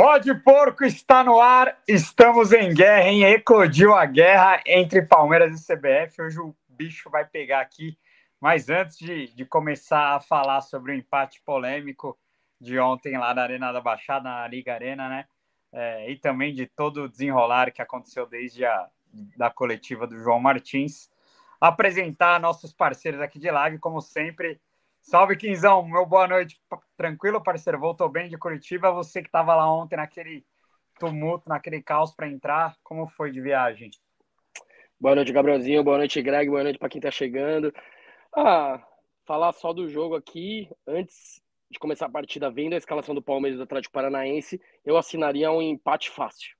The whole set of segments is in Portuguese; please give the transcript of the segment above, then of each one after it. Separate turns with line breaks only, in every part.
Rod Porco está no ar, estamos em guerra, hein? Eclodiu a guerra entre Palmeiras e CBF. Hoje o bicho vai pegar aqui. Mas antes de, de começar a falar sobre o empate polêmico de ontem lá na Arena da Baixada, na Liga Arena, né? É, e também de todo o desenrolar que aconteceu desde a da coletiva do João Martins, apresentar nossos parceiros aqui de live, como sempre, Salve, Quinzão. Meu boa noite. Tranquilo, parceiro? Voltou bem de Curitiba? Você que estava lá ontem naquele tumulto, naquele caos para entrar, como foi de viagem?
Boa noite, Gabrielzinho. Boa noite, Greg. Boa noite para quem está chegando. Ah, falar só do jogo aqui, antes de começar a partida, vendo a escalação do Palmeiras do Atlético Paranaense, eu assinaria um empate fácil.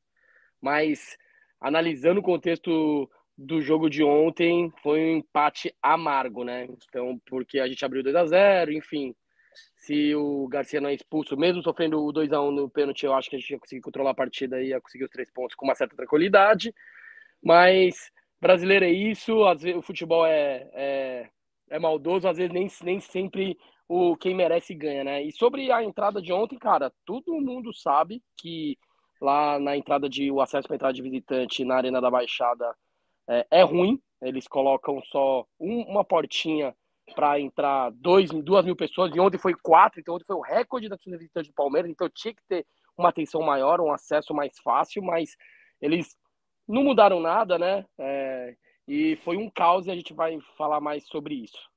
Mas, analisando o contexto do jogo de ontem foi um empate amargo, né? Então, porque a gente abriu 2 a 0 enfim. Se o Garcia não é expulso, mesmo sofrendo o 2 a 1 no pênalti, eu acho que a gente ia conseguir controlar a partida e ia conseguir os três pontos com uma certa tranquilidade. Mas brasileiro é isso, às vezes o futebol é, é, é maldoso, às vezes nem, nem sempre o quem merece ganha, né? E sobre a entrada de ontem, cara, todo mundo sabe que lá na entrada de o acesso para entrada de visitante na Arena da Baixada é, é ruim. Eles colocam só um, uma portinha para entrar dois, duas mil pessoas, e ontem foi quatro, então ontem foi o recorde da torcida visitante do Palmeiras, então tinha que ter uma atenção maior, um acesso mais fácil, mas eles não mudaram nada, né? É, e foi um caos e a gente vai falar mais sobre isso.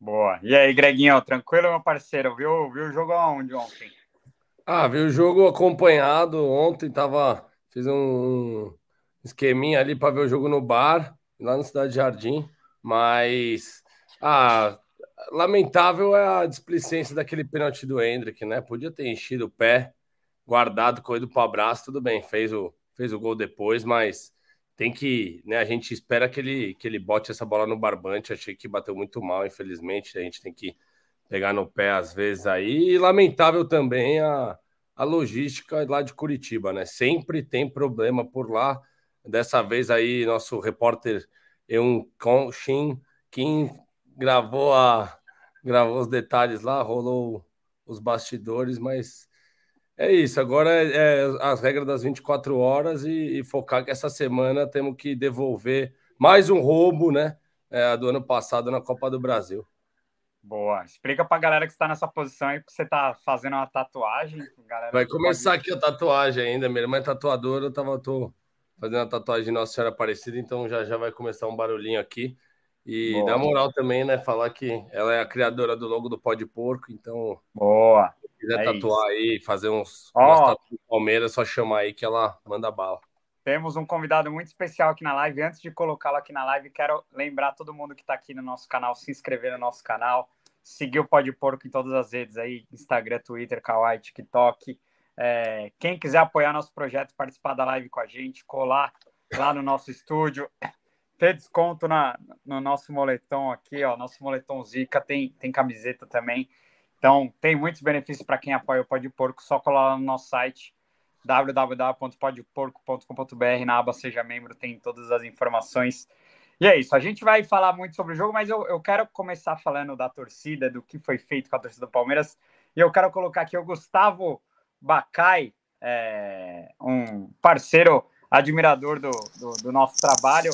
Boa. E aí, Greguinho, tranquilo, meu parceiro? Viu, viu o jogo aonde ontem?
Ah, vi o jogo acompanhado ontem, tava. Fiz um, esqueminha ali para ver o jogo no bar, lá no Cidade Jardim, mas ah, lamentável é a displicência daquele pênalti do Hendrick, né? Podia ter enchido o pé, guardado, corrido para o abraço, tudo bem, fez o, fez o gol depois, mas tem que, né? A gente espera que ele, que ele bote essa bola no barbante. Achei que bateu muito mal, infelizmente. A gente tem que pegar no pé às vezes aí. E lamentável também a, a logística lá de Curitiba, né? Sempre tem problema por lá. Dessa vez aí, nosso repórter Eun Shin Kim gravou, a, gravou os detalhes lá, rolou os bastidores, mas é isso. Agora é, é as regras das 24 horas e, e, focar que essa semana temos que devolver mais um roubo, né? É, do ano passado na Copa do Brasil.
Boa. Explica pra galera que está nessa posição aí, porque você tá fazendo uma tatuagem.
Vai começar pode... aqui a tatuagem ainda. Minha irmã é tatuadora, eu tava, tô fazendo a tatuagem de Nossa Senhora Aparecida, então já já vai começar um barulhinho aqui. E Boa. dá moral também, né? Falar que ela é a criadora do logo do Pó de Porco, então.
Boa!
Se quiser é tatuar isso. aí, fazer uns oh. Palmeiras, só chamar aí que ela manda bala.
Temos um convidado muito especial aqui na live. Antes de colocá-lo aqui na live, quero lembrar todo mundo que está aqui no nosso canal, se inscrever no nosso canal, seguir o Pó de Porco em todas as redes aí, Instagram, Twitter, Kawaii, TikTok. É, quem quiser apoiar nosso projeto, participar da live com a gente, colar lá no nosso estúdio, ter desconto na, no nosso moletom aqui, ó, nosso moletom Zica, tem, tem camiseta também. Então, tem muitos benefícios para quem apoia o Pode Porco, só colar lá no nosso site www.podporco.com.br, na aba Seja Membro, tem todas as informações. E é isso, a gente vai falar muito sobre o jogo, mas eu, eu quero começar falando da torcida, do que foi feito com a torcida do Palmeiras, e eu quero colocar aqui o Gustavo Bacai, é, um parceiro admirador do, do, do nosso trabalho,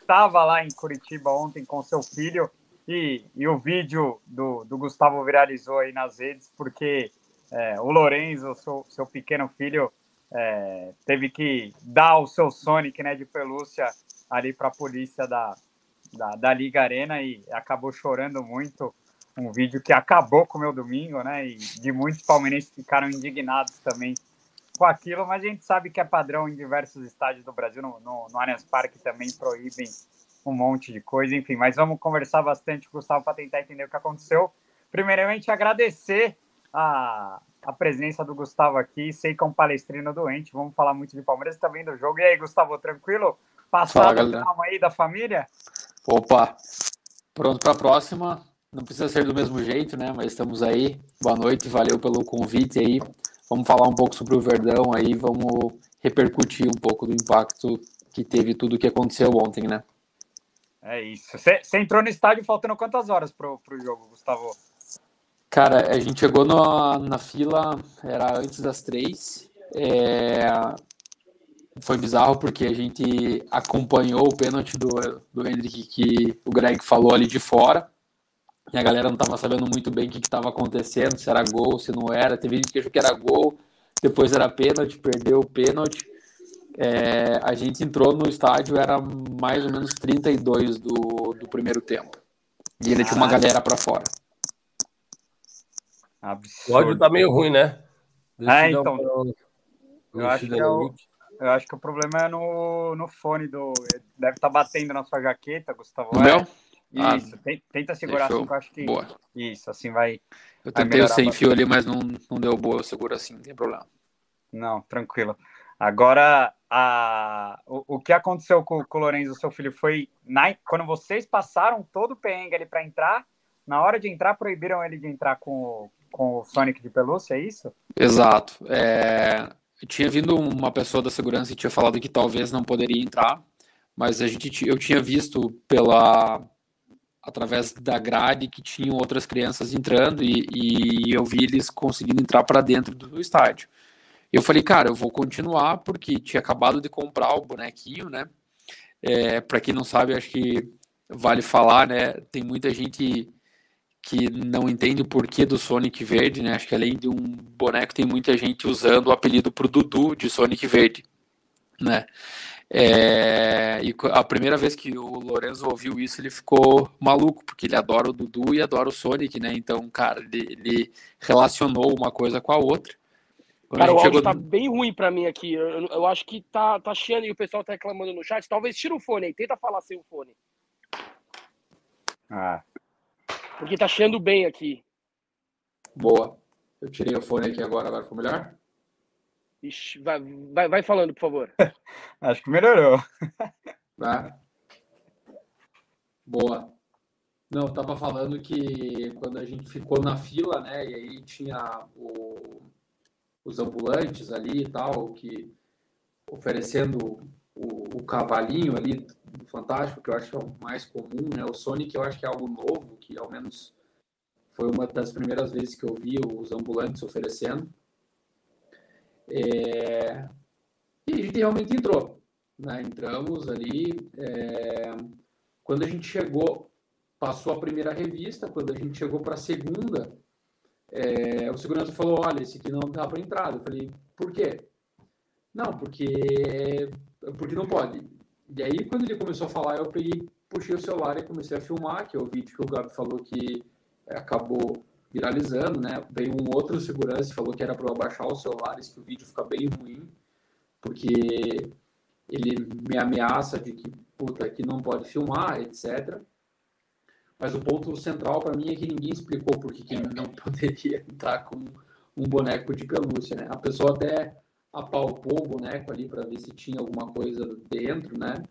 estava lá em Curitiba ontem com seu filho e, e o vídeo do, do Gustavo viralizou aí nas redes porque é, o Lorenzo, seu, seu pequeno filho, é, teve que dar o seu Sonic né, de pelúcia ali para a polícia da, da, da, Liga Arena e acabou chorando muito. Um vídeo que acabou com o meu domingo, né? E de muitos palmeirenses ficaram indignados também com aquilo, mas a gente sabe que é padrão em diversos estádios do Brasil, no, no, no Allianz Parque também proíbem um monte de coisa, enfim, mas vamos conversar bastante com o Gustavo para tentar entender o que aconteceu. Primeiramente, agradecer a, a presença do Gustavo aqui, sei que é um palestrino doente, vamos falar muito de Palmeiras também do jogo. E aí, Gustavo, tranquilo? Passado calma aí da família?
Opa, pronto para a próxima. Não precisa ser do mesmo jeito, né? Mas estamos aí. Boa noite, valeu pelo convite aí. Vamos falar um pouco sobre o Verdão aí, vamos repercutir um pouco do impacto que teve tudo o que aconteceu ontem, né?
É isso. Você entrou no estádio faltando quantas horas pro, pro jogo, Gustavo?
Cara, a gente chegou no, na fila, era antes das três, É, foi bizarro porque a gente acompanhou o pênalti do, do Hendrick que o Greg falou ali de fora. E a galera não estava sabendo muito bem o que estava acontecendo, se era gol, se não era. Teve gente que achou que era gol, depois era pênalti, perdeu o pênalti. É, a gente entrou no estádio, era mais ou menos 32 do, do primeiro tempo. E ele tinha uma galera para fora.
Absurdo. O áudio tá meio ruim, né?
Deixa é, então. Eu acho, que é o, eu acho que o problema é no, no fone do. Deve estar tá batendo na sua jaqueta, Gustavo.
No é? meu?
Isso, ah, tenta segurar assim, eu acho que.
Boa.
Isso, assim vai.
Eu tentei o sem fio ali, mas não, não deu boa, eu seguro assim, não tem problema.
Não, tranquilo. Agora, a, o, o que aconteceu com, com o Lorenzo, seu filho, foi na, quando vocês passaram todo o perrengue ali para entrar, na hora de entrar, proibiram ele de entrar com, com o Sonic de pelúcia, é isso?
Exato. É, tinha vindo uma pessoa da segurança e tinha falado que talvez não poderia entrar, mas a gente, eu tinha visto pela através da grade que tinham outras crianças entrando e, e eu vi eles conseguindo entrar para dentro do estádio. Eu falei, cara, eu vou continuar porque tinha acabado de comprar o bonequinho, né? É, para quem não sabe, acho que vale falar, né? Tem muita gente que não entende o porquê do Sonic Verde, né? Acho que além de um boneco, tem muita gente usando o apelido pro Dudu de Sonic Verde, né? É, e a primeira vez que o Lorenzo ouviu isso, ele ficou maluco, porque ele adora o Dudu e adora o Sonic, né? Então, cara, ele, ele relacionou uma coisa com a outra.
Quando cara, a o áudio chegou... tá bem ruim pra mim aqui. Eu, eu, acho que tá, tá chiando e o pessoal tá reclamando no chat. Talvez tira o fone aí, tenta falar sem o fone.
Ah.
Porque tá chiando bem aqui.
Boa. Eu tirei o fone aqui agora, agora ficou melhor?
Ixi, vai, vai, vai falando, por favor.
Acho que melhorou.
Tá. Boa. Não, eu tava falando que quando a gente ficou na fila, né, e aí tinha o, os ambulantes ali e tal, que oferecendo o, o, cavalinho ali do Fantástico, que eu acho que é o mais comum, né? O Sonic eu acho que é algo novo, que ao menos foi uma das primeiras vezes que eu vi os ambulantes oferecendo. É... E a gente realmente entrou. Né? Entramos ali. É... Quando a gente chegou, passou a primeira revista, quando a gente chegou para a segunda, é... o segurança falou: Olha, esse aqui não dá para entrar. Eu falei: Por quê? Não, porque, porque não pode. E aí, quando ele começou a falar, eu peguei, puxei o celular e comecei a filmar, que é o vídeo que o Gabi falou que acabou viralizando, né? Veio um outro segurança e falou que era para eu abaixar os celulares, que o vídeo fica bem ruim, porque ele me ameaça de que, puta, aqui não pode filmar, etc. Mas o ponto central para mim é que ninguém explicou por que não poderia entrar com um boneco de pelúcia, né? A pessoa até apalpou o boneco ali para ver se tinha alguma coisa dentro, né?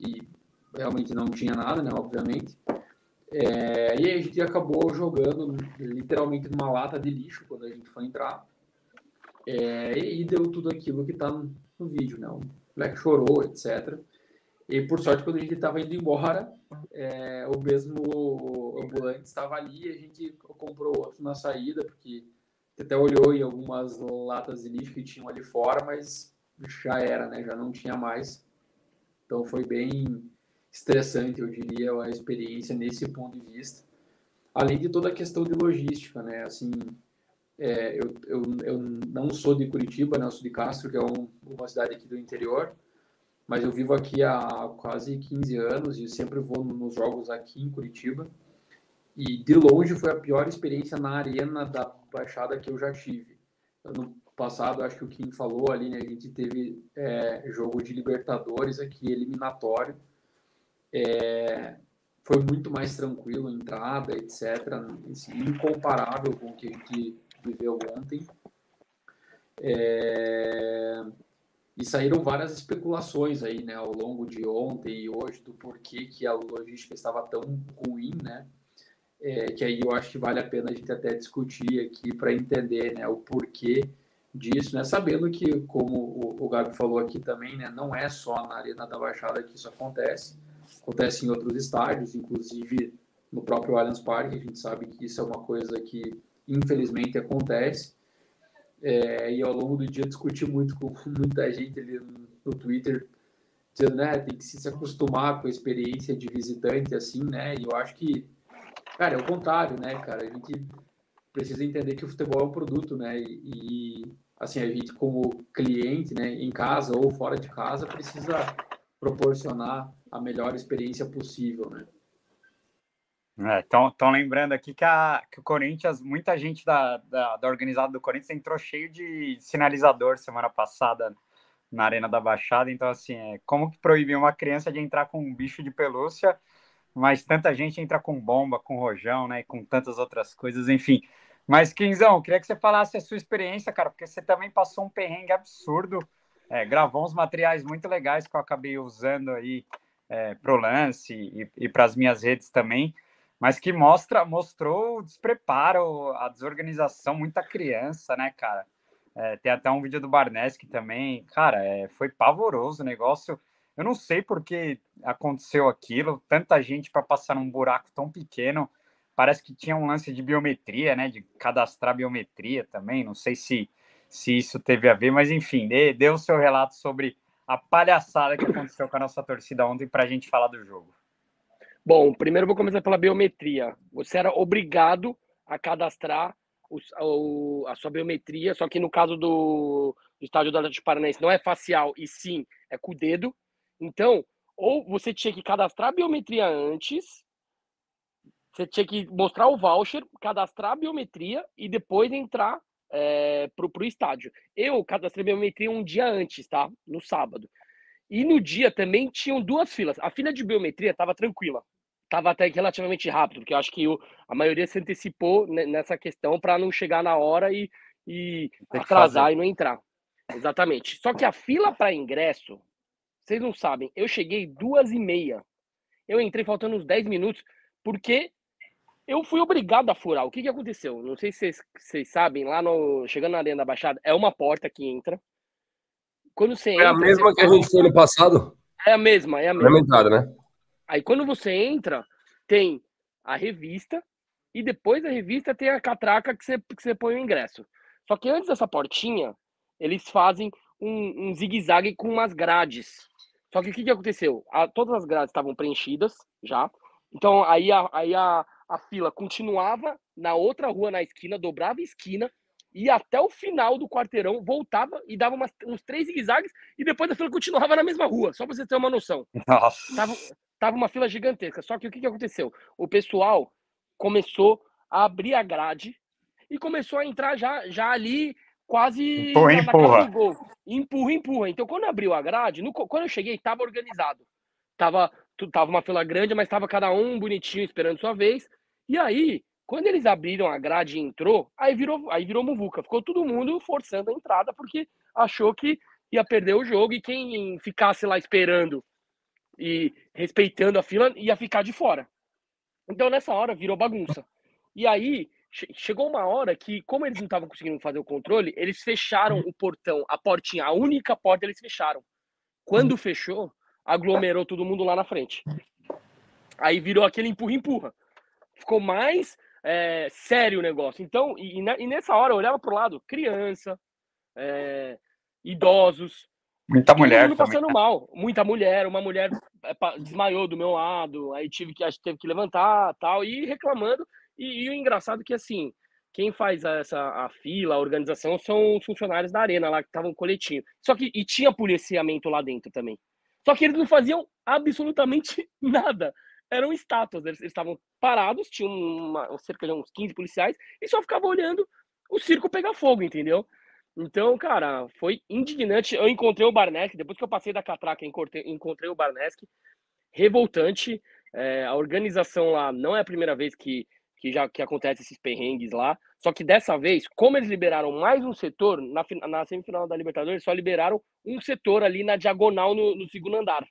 E realmente não tinha nada, né? Obviamente. É, e a gente acabou jogando literalmente numa lata de lixo quando a gente foi entrar. É, e deu tudo aquilo que está no, no, vídeo, né? O moleque chorou, etc. E por sorte, quando a gente estava indo embora, é, o mesmo ambulante estava ali e a gente comprou outro na saída, porque até olhou em algumas latas de lixo que tinham ali fora, mas já era, né? Já não tinha mais. Então foi bem estressante, eu diria, a experiência nesse ponto de vista. Além de toda a questão de logística, né? Assim, é, eu, eu, eu não sou de Curitiba, né? Eu sou de Castro, que é um, uma cidade aqui do interior, mas eu vivo aqui há quase 15 anos e sempre vou nos jogos aqui em Curitiba. E de longe foi a pior experiência na arena da Baixada que eu já tive. No passado, acho que o Kim falou ali, né? A gente teve é, jogo de Libertadores aqui, eliminatório é, foi muito mais tranquilo, entrada, etc. Incomparável com o que a gente viveu ontem. É, e saíram várias especulações aí, né, ao longo de ontem e hoje do porquê que a logística estava tão ruim, né? É, que aí eu acho que vale a pena a gente até discutir aqui para entender, né, o porquê disso, né? Sabendo que, como o, o Gabi falou aqui também, né, não é só na Arena da Baixada que isso acontece acontece em outros estádios, inclusive no próprio Allianz Parque, a gente sabe que isso é uma coisa que infelizmente acontece. é, e ao longo do dia discuti muito com muita gente ali no, Twitter, dizendo, né, tem que se acostumar com a experiência de visitante, assim, né, e eu acho que, cara, é o contrário, né, cara, a gente precisa entender que o futebol é um produto, né, e, e assim, a gente como cliente, né, em casa ou fora de casa, precisa proporcionar a melhor experiência possível, né.
Estão é, lembrando aqui que, a, que o Corinthians, muita gente da, da, da, organizada do Corinthians entrou cheio de sinalizador semana passada na Arena da Baixada. Então, assim, é, como que proibir uma criança de entrar com um bicho de pelúcia, mas tanta gente entra com bomba, com rojão, né? Com tantas outras coisas, enfim. Mas, Quinzão, queria que você falasse a sua experiência, cara, porque você também passou um perrengue absurdo. É, gravou uns materiais muito legais que eu acabei usando aí é, pro lance e, e para as minhas redes também mas que mostra, mostrou o despreparo, a desorganização, muita criança, né, cara? É, tem até um vídeo do Barneski também, cara, é, foi pavoroso o negócio. Eu não sei por que aconteceu aquilo, tanta gente para passar num buraco tão pequeno. Parece que tinha um lance de biometria, né? De cadastrar biometria também. Não sei se, se isso teve a ver, mas enfim, dê, dê o seu relato sobre a palhaçada que aconteceu com a nossa torcida ontem para a gente falar do jogo.
Bom, primeiro vou começar pela biometria. Você era obrigado a cadastrar o, o, a sua biometria, só que no caso do, do estádio do Atlético Paranaense não é facial e sim é com o dedo. Então, ou você tinha que cadastrar a biometria antes, você tinha que mostrar o voucher, cadastrar a biometria e depois entrar é, pro, pro estádio. Eu cadastrei a biometria um dia antes, tá? No sábado. E no dia também tinham duas filas. A fila de biometria estava tranquila estava até relativamente rápido, porque eu acho que o, a maioria se antecipou nessa questão para não chegar na hora e, e atrasar e não entrar. Exatamente. Só que a fila para ingresso, vocês não sabem, eu cheguei duas e meia. Eu entrei faltando uns 10 minutos, porque eu fui obrigado a furar. O que, que aconteceu? Não sei se vocês, vocês sabem, lá no. Chegando na Arena da Baixada, é uma porta que entra. Quando você entra.
É a mesma que a gente foi no passado?
É a mesma, é a mesma.
É a entrada, né?
Aí quando você entra, tem a revista e depois da revista tem a catraca que você, que você põe o ingresso. Só que antes dessa portinha, eles fazem um, um zigue-zague com umas grades. Só que o que, que aconteceu? A, todas as grades estavam preenchidas já. Então aí, a, aí a, a fila continuava na outra rua na esquina, dobrava a esquina, ia até o final do quarteirão, voltava e dava umas, uns três zigue-zagues e depois a fila continuava na mesma rua, só pra você ter uma noção.
Nossa.
Tava, tava uma fila gigantesca. Só que o que, que aconteceu? O pessoal começou a abrir a grade e começou a entrar já, já ali quase
empurra, na, empurra.
do gol. Empurra, empurra. Então, quando abriu a grade, no, quando eu cheguei, tava organizado. Tava, tava uma fila grande, mas tava cada um bonitinho esperando sua vez. E aí, quando eles abriram a grade e entrou, aí virou, aí virou muvuca. Ficou todo mundo forçando a entrada porque achou que ia perder o jogo e quem ficasse lá esperando e respeitando a fila ia ficar de fora. Então nessa hora virou bagunça. E aí chegou uma hora que, como eles não estavam conseguindo fazer o controle, eles fecharam o portão, a portinha, a única porta eles fecharam. Quando fechou, aglomerou todo mundo lá na frente. Aí virou aquele empurra-empurra. Ficou mais é, sério o negócio. Então, e, e, nessa hora eu olhava pro lado, criança, é, idosos,
Muita mulher
passando também. mal, muita mulher, uma mulher é, desmaiou do meu lado, aí tive que teve que levantar, tal, e reclamando. E, e o engraçado é que assim, quem faz essa a fila, a organização são os funcionários da arena lá que estavam coletinho. Só que e tinha policiamento lá dentro também. Só que eles não faziam absolutamente nada. Eram estátuas, eles, estavam parados, tinham uma, cerca de uns 15 policiais e só ficavam olhando o circo pegar fogo, entendeu? Então, cara, foi indignante. Eu encontrei o Barnesk, depois que eu passei da catraca, encontrei, encontrei o Barnesk, revoltante. É, a organização lá não é a primeira vez que, que já que acontece esses perrengues lá. Só que dessa vez, como eles liberaram mais um setor, na, na semifinal da Libertadores, só liberaram um setor ali na diagonal no, no segundo andar.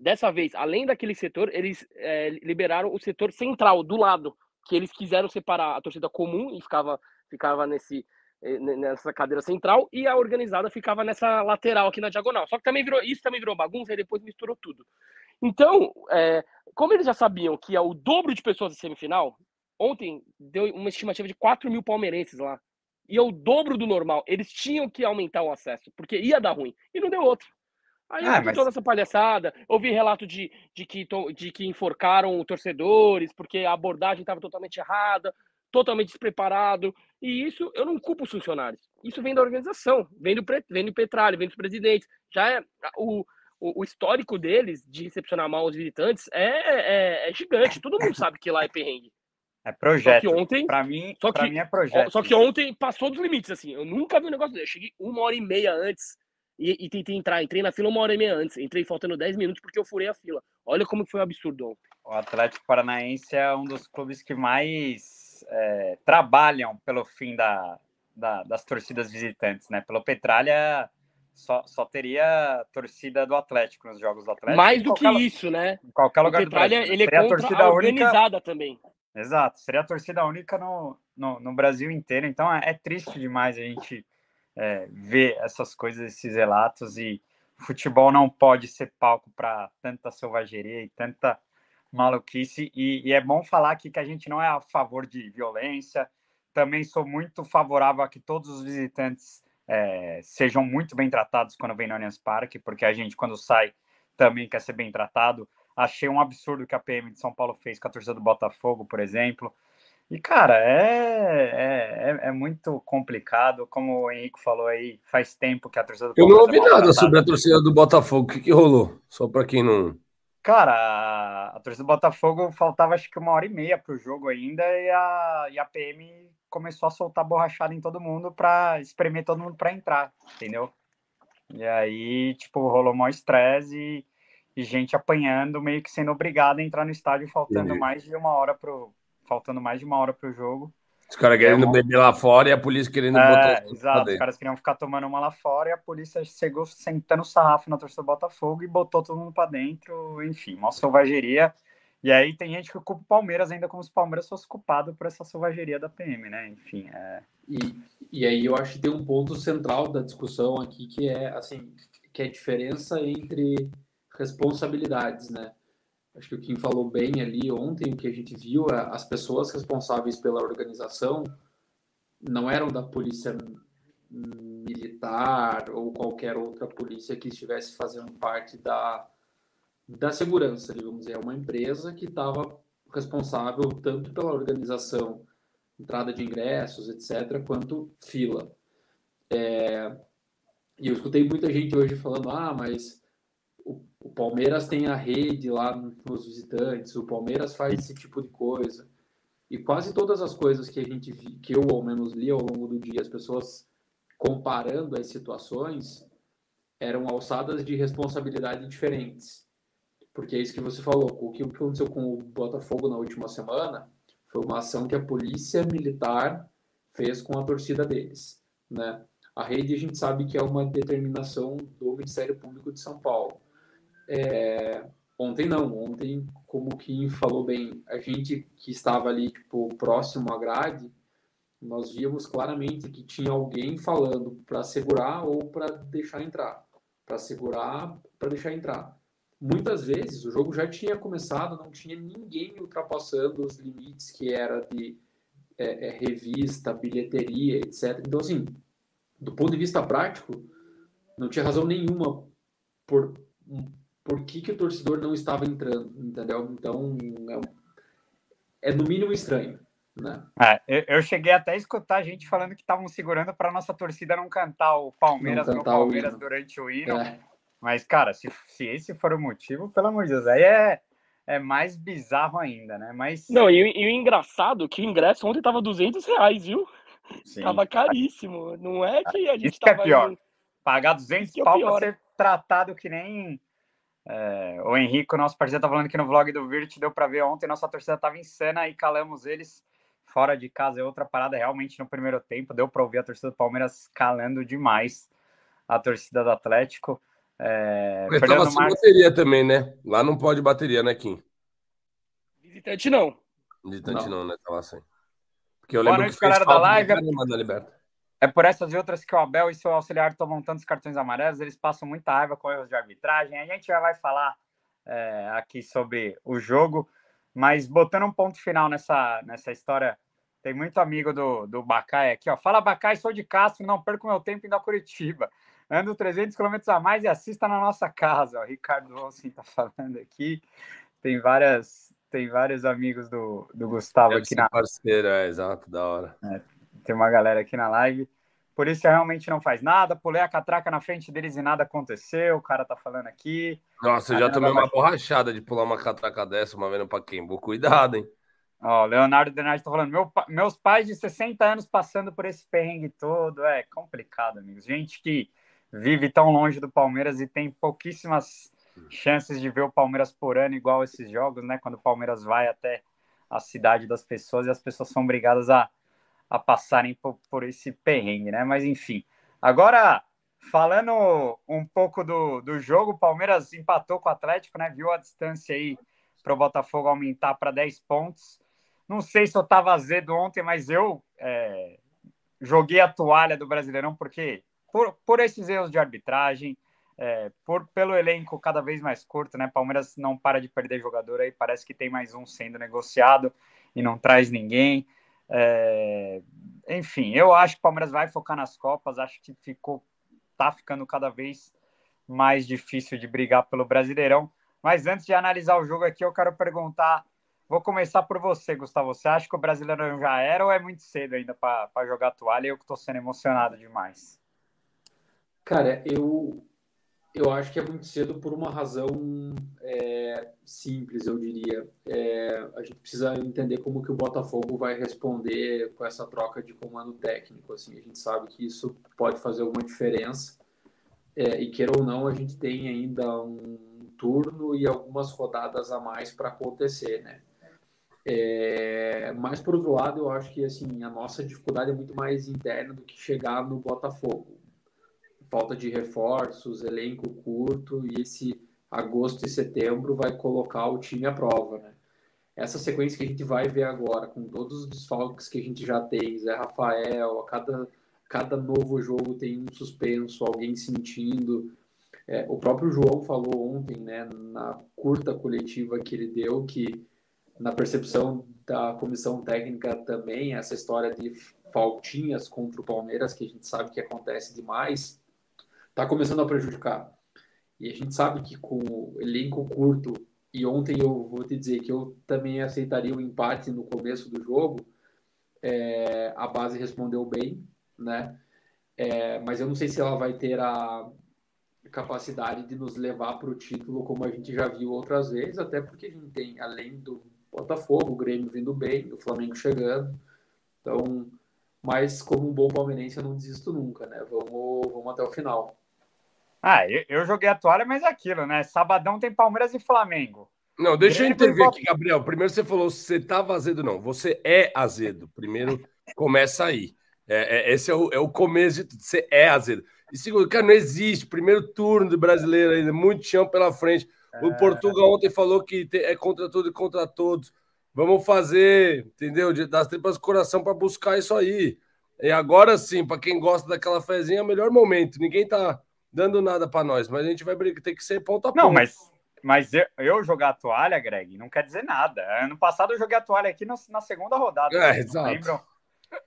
Dessa vez, além daquele setor, eles é, liberaram o setor central, do lado, que eles quiseram separar a torcida comum e ficava, ficava nesse, eh, nessa cadeira central e a organizada ficava nessa lateral aqui na diagonal. Só que também virou isso também virou bagunça e depois misturou tudo. Então, é, como eles já sabiam que é o dobro de pessoas na semifinal, ontem deu uma estimativa de 4 mil palmeirenses lá. ia o dobro do normal. Eles tinham que aumentar o acesso, porque ia dar ruim. E não deu outro. Aí ah, mas... toda essa palhaçada, ouvi relato de, de, que, de que enforcaram torcedores, porque a abordagem estava totalmente errada, totalmente despreparado. E isso eu não culpo os funcionários. Isso vem da organização, vem do, vem do Petralha, vem dos presidentes. Já é o, o, o histórico deles de recepcionar mal os visitantes é, é, é, gigante. Todo mundo sabe que lá é perrengue.
É projeto.
Só que ontem,
para mim, só que, mim é projeto.
Só que ontem passou dos limites, assim. Eu nunca vi um negócio desse. Eu cheguei uma hora e meia antes e, e, tentei entrar. Entrei na fila uma hora e meia antes. Entrei faltando 10 minutos porque eu furei a fila. Olha como foi um absurdo ontem.
O Atlético Paranaense é um dos clubes que mais é, trabalham pelo fim da, da, das torcidas visitantes, né? Pelo Petralha só, só teria torcida do Atlético nos jogos do Atlético.
Mais do que isso, né?
Em qualquer lugar
o Petralha, do Brasil. Ele é contra a torcida a organizada única... também.
Exato, seria a torcida única no, no, no Brasil inteiro. Então é, é, triste demais a gente é, ver essas coisas, esses relatos. E futebol não pode ser palco para tanta selvageria e tanta maluquice. E, e, é bom falar aqui que a gente não é a favor de violência. Também sou muito favorável a que todos os visitantes é, sejam muito bem tratados quando vem no Allianz Parque, porque a gente, quando sai, também quer ser bem tratado. Achei um absurdo que a PM de São Paulo fez com a torcida do Botafogo, por exemplo. E, cara, é, é, é, é muito complicado. Como o Henrique falou aí, faz tempo que a torcida do
Eu não ouvi é nada sobre a torcida do Botafogo. O que, que rolou? Só para quem não.
Cara, a, a torcida do Botafogo faltava acho que uma hora e meia para o jogo ainda e a, e a PM começou a soltar borrachada em todo mundo para espremer todo mundo para entrar, entendeu? E aí, tipo, rolou maior estresse e, e, gente apanhando, meio que sendo obrigada a entrar no estádio faltando mais de uma hora pro. Faltando mais de uma hora pro jogo.
Os caras querendo é uma... beber lá fora e a polícia querendo
é, botar. Exato, os caras queriam ficar tomando uma lá fora e a polícia chegou sentando o sarrafo na torcida do Botafogo e botou todo mundo para dentro. Enfim, uma selvageria. E aí tem gente que culpa o Palmeiras ainda como se o Palmeiras fosse culpado por essa selvageria da PM, né? Enfim, é...
E, e aí eu acho que tem um ponto central da discussão aqui que é, assim, que é a diferença entre responsabilidades, né? Acho que o Kim falou bem ali ontem, o que a gente viu, é as pessoas responsáveis pela organização não eram da polícia militar ou qualquer outra polícia que estivesse fazendo parte da, da segurança, digamos, é uma empresa que estava responsável tanto pela organização, entrada de ingressos, etc., quanto fila. É, e eu escutei muita gente hoje falando, ah, mas o, Palmeiras tem a rede lá nos visitantes, o Palmeiras faz esse tipo de coisa. E quase todas as coisas que a gente que eu ao menos li ao longo do dia, as pessoas comparando as situações, eram alçadas de responsabilidade diferentes. Porque é isso que você falou. O que aconteceu com o Botafogo na última semana foi uma ação que a polícia militar fez com a torcida deles. Né? A rede a gente sabe que é uma determinação do Ministério Público de São Paulo. É... Ontem não, ontem, como o Kim falou bem, a gente que estava ali tipo, próximo à grade, nós víamos claramente que tinha alguém falando para segurar ou para deixar entrar. Para segurar, para deixar entrar muitas vezes o jogo já tinha começado, não tinha ninguém ultrapassando os limites que era de é, é, revista, bilheteria, etc. Então, assim, do ponto de vista prático, não tinha razão nenhuma por, por que, que o torcedor não estava entrando, entendeu? Então, é, é no mínimo estranho. Né?
É, eu, cheguei até a escutar a gente falando que estavam segurando para nossa torcida não cantar o Palmeiras no Palmeiras o durante o hino. É. Mas, cara, se, se esse for o motivo, pelo amor de Deus, aí é, é mais bizarro ainda, né? Mas...
Não, e, e o engraçado é que o ingresso ontem tava 200 reais, viu? Sim. Tava caríssimo. Não é que a gente
Isso tava... é pior. Pagar 200 é pau pra ser tratado que nem... É, o Henrique, nosso parceiro, tá falando que no vlog do Virt deu para ver ontem, nossa torcida tava insana e calamos eles fora de casa. É outra parada realmente no primeiro tempo. Deu para ouvir a torcida do Palmeiras calando demais a torcida do Atlético.
É, Mas tava sem bateria também, né? Lá não pode bateria, né, Kim?
Visitante não.
Visitante não, não né? Tava sem. Porque
eu lembro noite, que galera da live. É por essas e outras que o Abel e seu auxiliar tomam tantos cartões amarelos, eles passam muita raiva com erros de arbitragem. A gente já vai falar é, aqui sobre o jogo, mas botando um ponto final nessa, nessa história Tem muito amigo do, do Bacai aqui, ó. Fala, Bacai, sou de Castro, não perco meu tempo indo a Curitiba. Ando 300 quilômetros a mais e assista na nossa casa. O Ricardo Olsen tá falando aqui. Tem várias, tem vários amigos do, do Gustavo Deve aqui na
parceiro, é exato, da hora. É,
tem uma galera aqui na live. Por isso realmente não faz nada. Pulei a catraca na frente deles e nada aconteceu. O cara tá falando aqui.
Nossa, eu já tomei uma borrachada de pular uma catraca dessa uma vez no Paquembu. Cuidado, hein?
Ó, Leonardo Denardi tá falando, Meu, meus pais de 60 anos passando por esse perrengue todo, é complicado, amigos. Gente que vive tão longe do Palmeiras e tem pouquíssimas chances de ver o Palmeiras por ano, igual esses jogos, né? Quando o Palmeiras vai até a cidade das pessoas e as pessoas são obrigadas a, a passarem por, por esse perrengue, né? Mas enfim. Agora, falando um pouco do, do jogo, o Palmeiras empatou com o Atlético, né? Viu a distância aí para o Botafogo aumentar para 10 pontos. Não sei se eu estava azedo ontem, mas eu é, joguei a toalha do Brasileirão porque por, por esses erros de arbitragem, é, por, pelo elenco cada vez mais curto, né? Palmeiras não para de perder jogador aí, parece que tem mais um sendo negociado e não traz ninguém. É, enfim, eu acho que o Palmeiras vai focar nas Copas, acho que ficou, tá ficando cada vez mais difícil de brigar pelo Brasileirão. Mas antes de analisar o jogo aqui, eu quero perguntar Vou começar por você, Gustavo. Você acha que o brasileiro já era ou é muito cedo ainda para jogar toalha? Eu que estou sendo emocionado demais.
Cara, eu, eu acho que é muito cedo por uma razão é, simples, eu diria. É, a gente precisa entender como que o Botafogo vai responder com essa troca de comando técnico. Assim, a gente sabe que isso pode fazer alguma diferença. É, e queira ou não, a gente tem ainda um turno e algumas rodadas a mais para acontecer, né? É, mas por outro lado, eu acho que assim a nossa dificuldade é muito mais interna do que chegar no Botafogo. Falta de reforços, elenco curto e esse agosto e setembro vai colocar o time à prova, né? Essa sequência que a gente vai ver agora, com todos os desfalques que a gente já tem, Zé Rafael, a cada, cada novo jogo tem um suspenso, alguém sentindo. É, o próprio João falou ontem, né, na curta coletiva que ele deu, que na percepção da comissão técnica também, essa história de faltinhas contra o Palmeiras, que a gente sabe que acontece demais, está começando a prejudicar. E a gente sabe que com o elenco curto, e ontem eu vou te dizer que eu também aceitaria o empate no começo do jogo, é, a base respondeu bem, né? É, mas eu não sei se ela vai ter a capacidade de nos levar para o título como a gente já viu outras vezes, até porque a gente tem, além do Botafogo, o Grêmio vindo bem, o Flamengo chegando. Então, mas como um bom palmeirense, eu não desisto nunca, né? Vamos, vamos até o final.
Ah, eu, eu joguei a toalha, mas é aquilo, né? Sabadão tem Palmeiras e Flamengo.
Não, deixa Grêmio eu intervir aqui, Gabriel. Primeiro você falou você estava azedo, não. Você é azedo. Primeiro começa aí. É, é, esse é o, é o começo de tudo. Você é azedo. E segundo, cara, não existe. Primeiro turno do brasileiro ainda, muito chão pela frente. O é. Portugal ontem falou que é contra tudo e contra todos. Vamos fazer, entendeu? Das tripas do coração para buscar isso aí. E agora sim, para quem gosta daquela fezinha, é o melhor momento. Ninguém tá dando nada para nós, mas a gente vai brigar, tem que ser ponto a ponto.
Não, mas, mas eu, eu, jogar a toalha, Greg, não quer dizer nada. Ano passado eu joguei a toalha aqui no, na segunda rodada.
É, exato.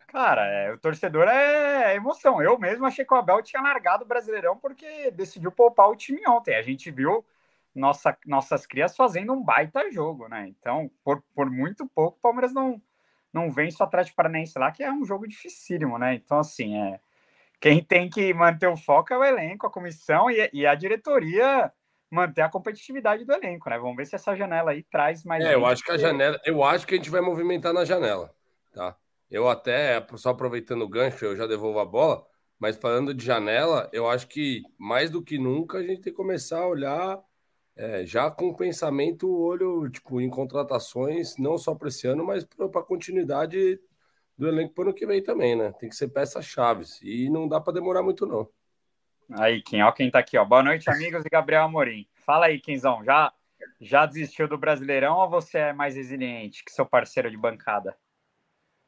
Cara, é, o torcedor é emoção. Eu mesmo achei que o Abel tinha largado o Brasileirão porque decidiu poupar o time ontem. A gente viu nossa, nossas crias fazendo um baita jogo, né? Então, por, por muito pouco, o Palmeiras não, não vence o Atlético Paranaense lá, que é um jogo dificílimo, né? Então, assim, é, quem tem que manter o foco é o elenco, a comissão e, e a diretoria manter a competitividade do elenco, né? Vamos ver se essa janela aí traz mais.
É, eu acho que a janela, eu acho que a gente vai movimentar na janela, tá? Eu até, só aproveitando o gancho, eu já devolvo a bola, mas falando de janela, eu acho que mais do que nunca a gente tem que começar a olhar é, já com o pensamento, olho tipo, em contratações, não só para esse ano, mas para a continuidade do elenco para o ano que vem também, né? Tem que ser peças-chaves e não dá para demorar muito, não.
Aí, Kim, ó, quem tá aqui, ó. Boa noite, amigos e Gabriel Amorim. Fala aí, Quinzão, já, já desistiu do Brasileirão ou você é mais resiliente que seu parceiro de bancada?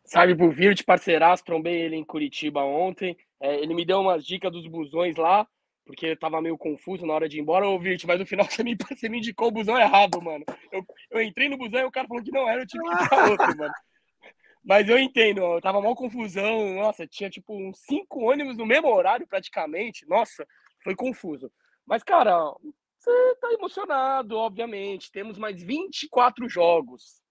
Sabe, por vir de parceiraço, trombei ele em Curitiba ontem. É, ele me deu umas dicas dos busões lá porque eu tava meio confuso na hora de ir embora, ô Virt, mas no final você me, você me indicou o busão errado, mano. Eu, eu entrei no busão e o cara falou que não era, eu tive que ir pra outro, mano. Mas eu entendo, eu tava mal confusão. Nossa, tinha tipo uns cinco ônibus no mesmo horário praticamente. Nossa, foi confuso. Mas, cara, você tá emocionado, obviamente. Temos mais 24 jogos.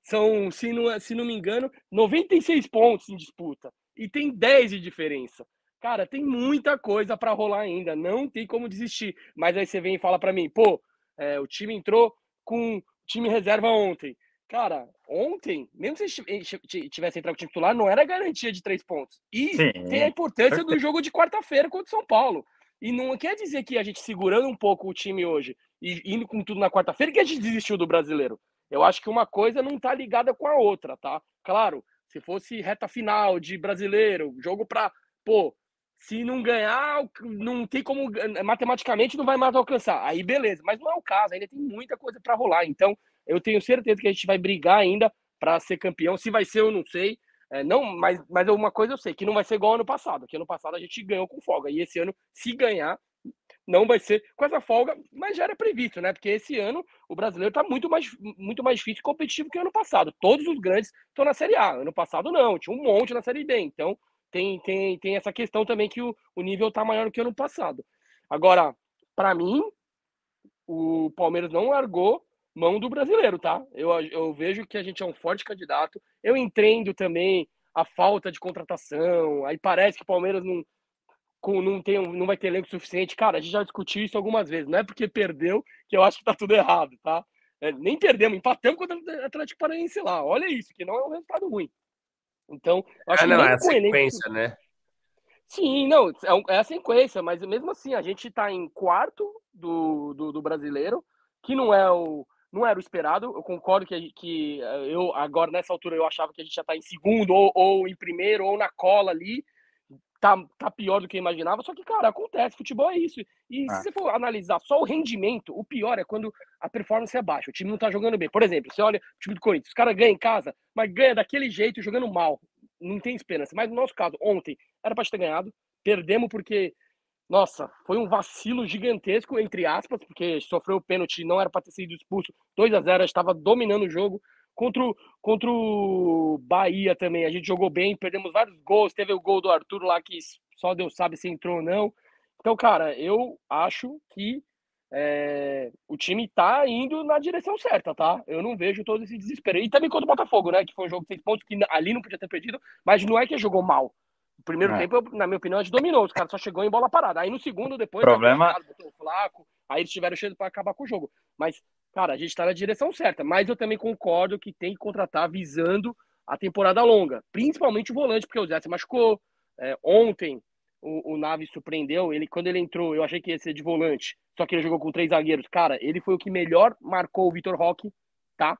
São, se não, se não me engano, 96 pontos em disputa. E tem 10 de diferença. Cara, tem muita coisa para rolar ainda. Não tem como desistir. Mas aí você vem e fala para mim, pô, é, o time entrou com time reserva ontem. Cara, ontem, mesmo se tivesse entrado com o titular, não era garantia de três pontos. E Sim. tem a importância do jogo de quarta-feira contra o São Paulo. E não quer dizer que a gente segurando um pouco o time hoje e indo com tudo na quarta-feira que a gente desistiu do brasileiro. Eu acho que uma coisa não tá ligada com a outra, tá? Claro, se fosse reta final de brasileiro, jogo pra, pô, se não ganhar, não tem como, matematicamente não vai mais alcançar. Aí beleza, mas não é o caso, ainda tem muita coisa para rolar. Então, eu tenho certeza que a gente vai brigar ainda para ser campeão. Se vai ser, eu não sei. É, não, mas, mas uma coisa eu sei, que não vai ser igual ano passado. Que ano passado a gente ganhou com folga. E esse ano, se ganhar, não vai ser com essa folga, mas já era previsto, né? Porque esse ano o brasileiro está muito mais, muito mais difícil e competitivo que ano passado. Todos os grandes estão na Série A. Ano passado não, tinha um monte na Série D. Então tem, tem, tem essa questão também que o, o nível está maior que ano passado. Agora, para mim, o Palmeiras não largou mão do brasileiro, tá? Eu, eu vejo que a gente é um forte candidato. Eu entendo também a falta de contratação. Aí parece que o Palmeiras não, não, tem, não vai ter elenco suficiente. Cara, a gente já discutiu isso algumas vezes. Não é porque perdeu que eu acho que tá tudo errado, tá? É, nem perdemos, empatamos contra o Atlético Paranaense lá. Olha isso, que não é um resultado ruim. Então,
acho ah, não, que é a sequência, elenco... né?
Sim, não, é, é a sequência, mas mesmo assim, a gente tá em quarto do, do, do brasileiro, que não é o, não era o esperado. Eu concordo que, que eh, eu agora nessa altura eu achava que a gente já está em segundo ou, ou, em primeiro ou na cola ali. Tá, tá pior do que eu imaginava, só que, cara, acontece, futebol é isso. E se é. você for analisar só o rendimento, o pior é quando a performance é baixa, o time não tá jogando bem. Por exemplo, você olha o time do Corinthians, os caras ganham em casa, mas ganha daquele jeito, jogando mal. Não tem esperança. Mas no nosso caso, ontem, era para ter ganhado, perdemos porque nossa, foi um vacilo gigantesco, entre aspas, porque sofreu o pênalti, não era para ter sido expulso. 2 a 0 estava dominando o jogo. Contra o, contra o Bahia também, a gente jogou bem, perdemos vários gols. Teve o gol do Arthur lá que só Deus sabe se entrou ou não. Então, cara, eu acho que é, o time tá indo na direção certa, tá? Eu não vejo todo esse desespero. E também contra o Botafogo, né? Que foi um jogo de seis pontos, que ali não podia ter perdido, mas não é que jogou mal. No primeiro é. tempo, na minha opinião, a gente dominou. Os caras só chegou em bola parada. Aí no segundo, depois,
problema
botou o flaco, aí eles tiveram cheio para acabar com o jogo. Mas, cara, a gente está na direção certa. Mas eu também concordo que tem que contratar visando a temporada longa. Principalmente o volante, porque o Zé se machucou. É, ontem o, o Naves surpreendeu. Ele, quando ele entrou, eu achei que ia ser de volante. Só que ele jogou com três zagueiros. Cara, ele foi o que melhor marcou o Vitor Roque, tá?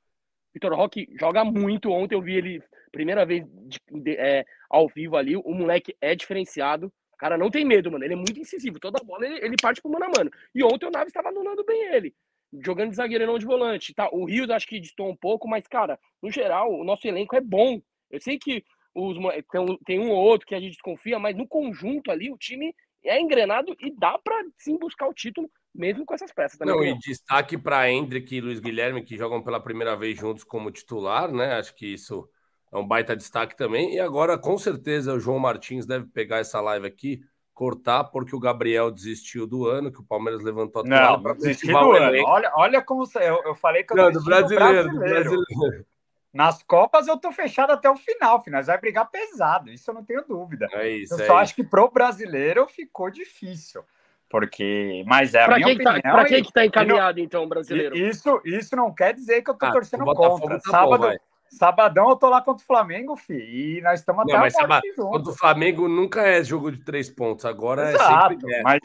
Vitor Roque joga muito. Ontem eu vi ele primeira vez de, de, é, ao vivo ali. O moleque é diferenciado. O cara não tem medo, mano. Ele é muito incisivo. Toda bola ele, ele parte pro mano a mano. E ontem o Naves estava anulando bem ele. Jogando de zagueiro e não de volante. Tá? O Rios acho que distou um pouco, mas, cara, no geral, o nosso elenco é bom. Eu sei que os, tem, um, ou outro que a gente desconfia, mas no conjunto ali o time é engrenado e dá para sim buscar o título mesmo com essas peças.
Não, e destaque para Hendrick e Luiz Guilherme, que jogam pela primeira vez juntos como titular, né? Acho que isso é um baita destaque também. E agora, com certeza, o João Martins deve pegar essa live aqui, cortar, porque o Gabriel desistiu do ano, que o Palmeiras levantou a
toalha. Desistiu do ano. Olha, olha como eu, eu falei que eu
Não, do brasileiro, do brasileiro. brasileiro.
Nas Copas eu tô fechado até o final, final. Vai brigar pesado, isso eu não tenho dúvida.
É isso,
eu
é
só
isso.
acho que pro brasileiro ficou difícil. Porque, mas é minha
quem
opinião.
Tá, pra quem que tá encaminhado, não, então, brasileiro?
Isso, isso não quer dizer que eu tô ah, torcendo contra. Tá Sábado, bom, sabadão eu tô lá contra o Flamengo, fi, e nós estamos até não,
mas junto. Contra o Flamengo nunca é jogo de três pontos, agora
Exato,
é sempre
mas...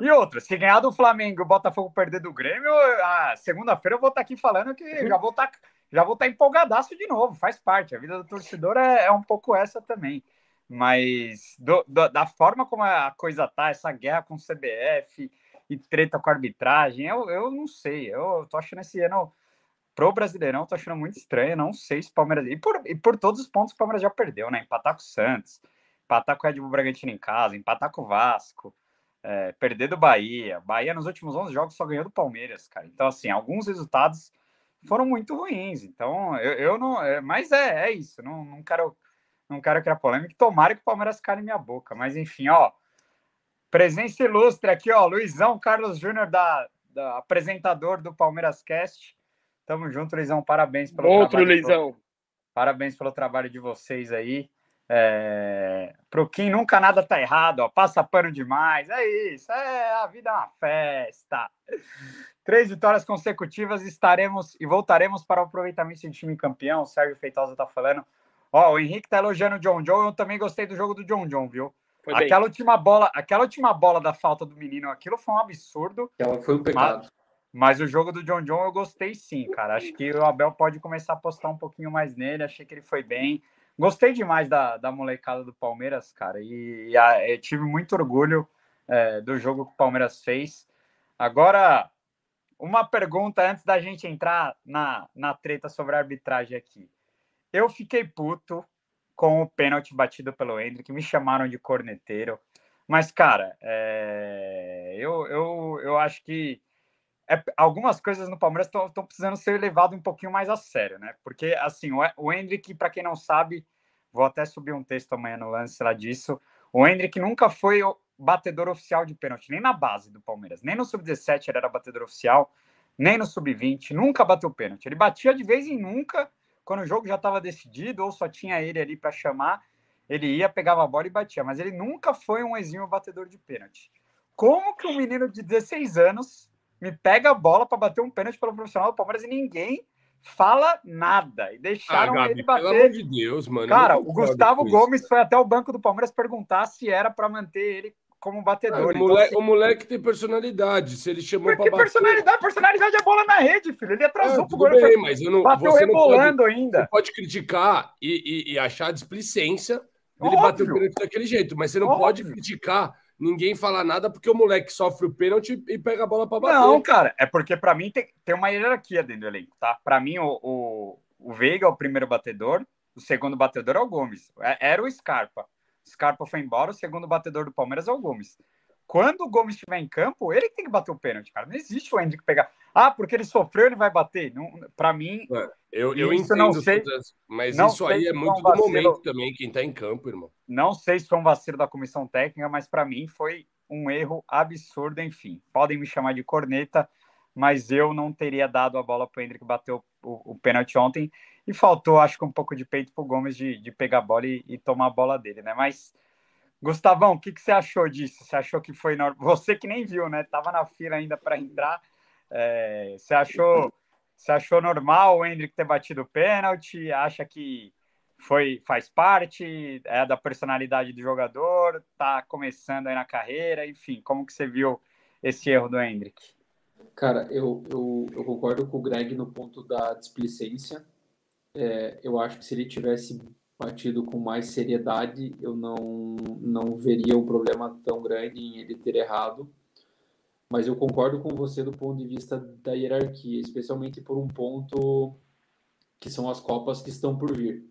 E outra, se ganhar do Flamengo e o Botafogo perder do Grêmio, a segunda-feira eu vou estar tá aqui falando que já vou estar tá, já vou estar tá empolgadaço de novo, faz parte. A vida do torcedor é, é um pouco essa também. Mas do, do, da forma como a coisa tá, essa guerra com o CBF, e treta com a arbitragem. Eu, eu não sei. Eu tô achando esse ano pro Brasileirão, tô achando muito estranho. Não sei se o Palmeiras. E por, e por todos os pontos o Palmeiras já perdeu, né? Empatar com o Santos, empatar com o Red Bull Bragantino em casa, empatar com o Vasco, é, perder do Bahia. Bahia nos últimos 11 jogos só ganhou do Palmeiras, cara. Então, assim, alguns resultados foram muito ruins. Então, eu, eu não. É, mas é, é isso. Não, não quero não quero criar polêmica. Tomara que o Palmeiras cale minha boca. Mas enfim, ó. Presença ilustre aqui, ó. Luizão Carlos Júnior, da, da, apresentador do Palmeiras Cast. Tamo junto, Luizão. Parabéns
pelo Outro trabalho. Luizão.
Parabéns pelo trabalho de vocês aí. É... Pro Kim nunca nada tá errado, ó. Passa pano demais. É isso. É, a vida é uma festa. Três vitórias consecutivas, estaremos e voltaremos para o aproveitamento de time campeão. O Sérgio Feitosa tá falando. Ó, o Henrique tá elogiando o John John. Eu também gostei do jogo do John John, viu? Foi aquela bem. última bola, aquela última bola da falta do menino, aquilo foi um absurdo.
Ela foi um pecado.
Mas, mas, o jogo do John John eu gostei sim, cara. Acho que o Abel pode começar a apostar um pouquinho mais nele. Achei que ele foi bem. Gostei demais da, da molecada do Palmeiras, cara. E, e a, eu tive muito orgulho é, do jogo que o Palmeiras fez. Agora, uma pergunta antes da gente entrar na, na treta sobre a arbitragem aqui. Eu fiquei puto com o pênalti batido pelo Hendrick, me chamaram de corneteiro. Mas, cara, é... eu, eu, eu acho que é... algumas coisas no Palmeiras estão precisando ser levadas um pouquinho mais a sério, né? Porque, assim, o, o Hendrick, para quem não sabe, vou até subir um texto amanhã no lance lá disso. O Hendrick nunca foi o batedor oficial de pênalti, nem na base do Palmeiras. Nem no Sub-17 ele era batedor oficial, nem no Sub-20, nunca bateu pênalti. Ele batia de vez em nunca quando o jogo já estava decidido ou só tinha ele ali para chamar, ele ia, pegava a bola e batia. Mas ele nunca foi um exímio batedor de pênalti. Como que um menino de 16 anos me pega a bola para bater um pênalti pelo profissional do Palmeiras e ninguém fala nada e deixaram ah, Gabi, ele bater. Pelo amor
de Deus, mano.
Cara, o Gustavo Gomes foi até o banco do Palmeiras perguntar se era para manter ele como batedor. Ah, o,
então, moleque, assim, o, moleque, tem personalidade. Se ele chamou para
bater... personalidade? Personalidade é bola na rede, filho. Ele atrasou ah, pro gol.
Bem, mas eu não,
bateu rebolando pode, ainda.
Você pode criticar e, e, e achar displicência ele bater o pênalti daquele jeito, mas você não Óbvio. pode criticar ninguém falar nada porque o moleque sofre o pênalti e pega a bola para bater.
Não, cara, é porque para mim tem, tem uma hierarquia dentro do elenco, tá? Para mim, o, o, o Veiga é o primeiro batedor, o segundo batedor é o Gomes. É, era o Scarpa. Scarpa foi embora, o segundo batedor do Palmeiras é o Gomes. Quando o Gomes estiver em campo, ele tem que bater o pênalti, cara. Não existe o Hendrick pegar. Ah, porque ele sofreu, ele vai bater. Não, para mim.
É, eu, eu entendo, não sei, mas não isso aí é muito um do momento também, quem tá em campo, irmão.
Não sei se foi um vacilo da comissão técnica, mas para mim foi um erro absurdo, enfim. Podem me chamar de corneta, mas eu não teria dado a bola para o Hendrick bater o, o, o, pênalti ontem. E faltou, acho que, um pouco de peito para o Gomes de, de pegar a bola e, e tomar a bola dele, né? Mas Gustavão, o que, que você achou disso? Você achou que foi normal? Você que nem viu, né? Tava na fila ainda para entrar. É... Você achou você achou normal o Hendrick ter batido o pênalti? Acha que foi faz parte é da personalidade do jogador? Tá começando aí na carreira? Enfim, como que você viu esse erro do Hendrick?
Cara, eu, eu, eu concordo com o Greg no ponto da displicência. É, eu acho que se ele tivesse partido com mais seriedade, eu não, não veria um problema tão grande em ele ter errado. Mas eu concordo com você do ponto de vista da hierarquia, especialmente por um ponto que são as Copas que estão por vir.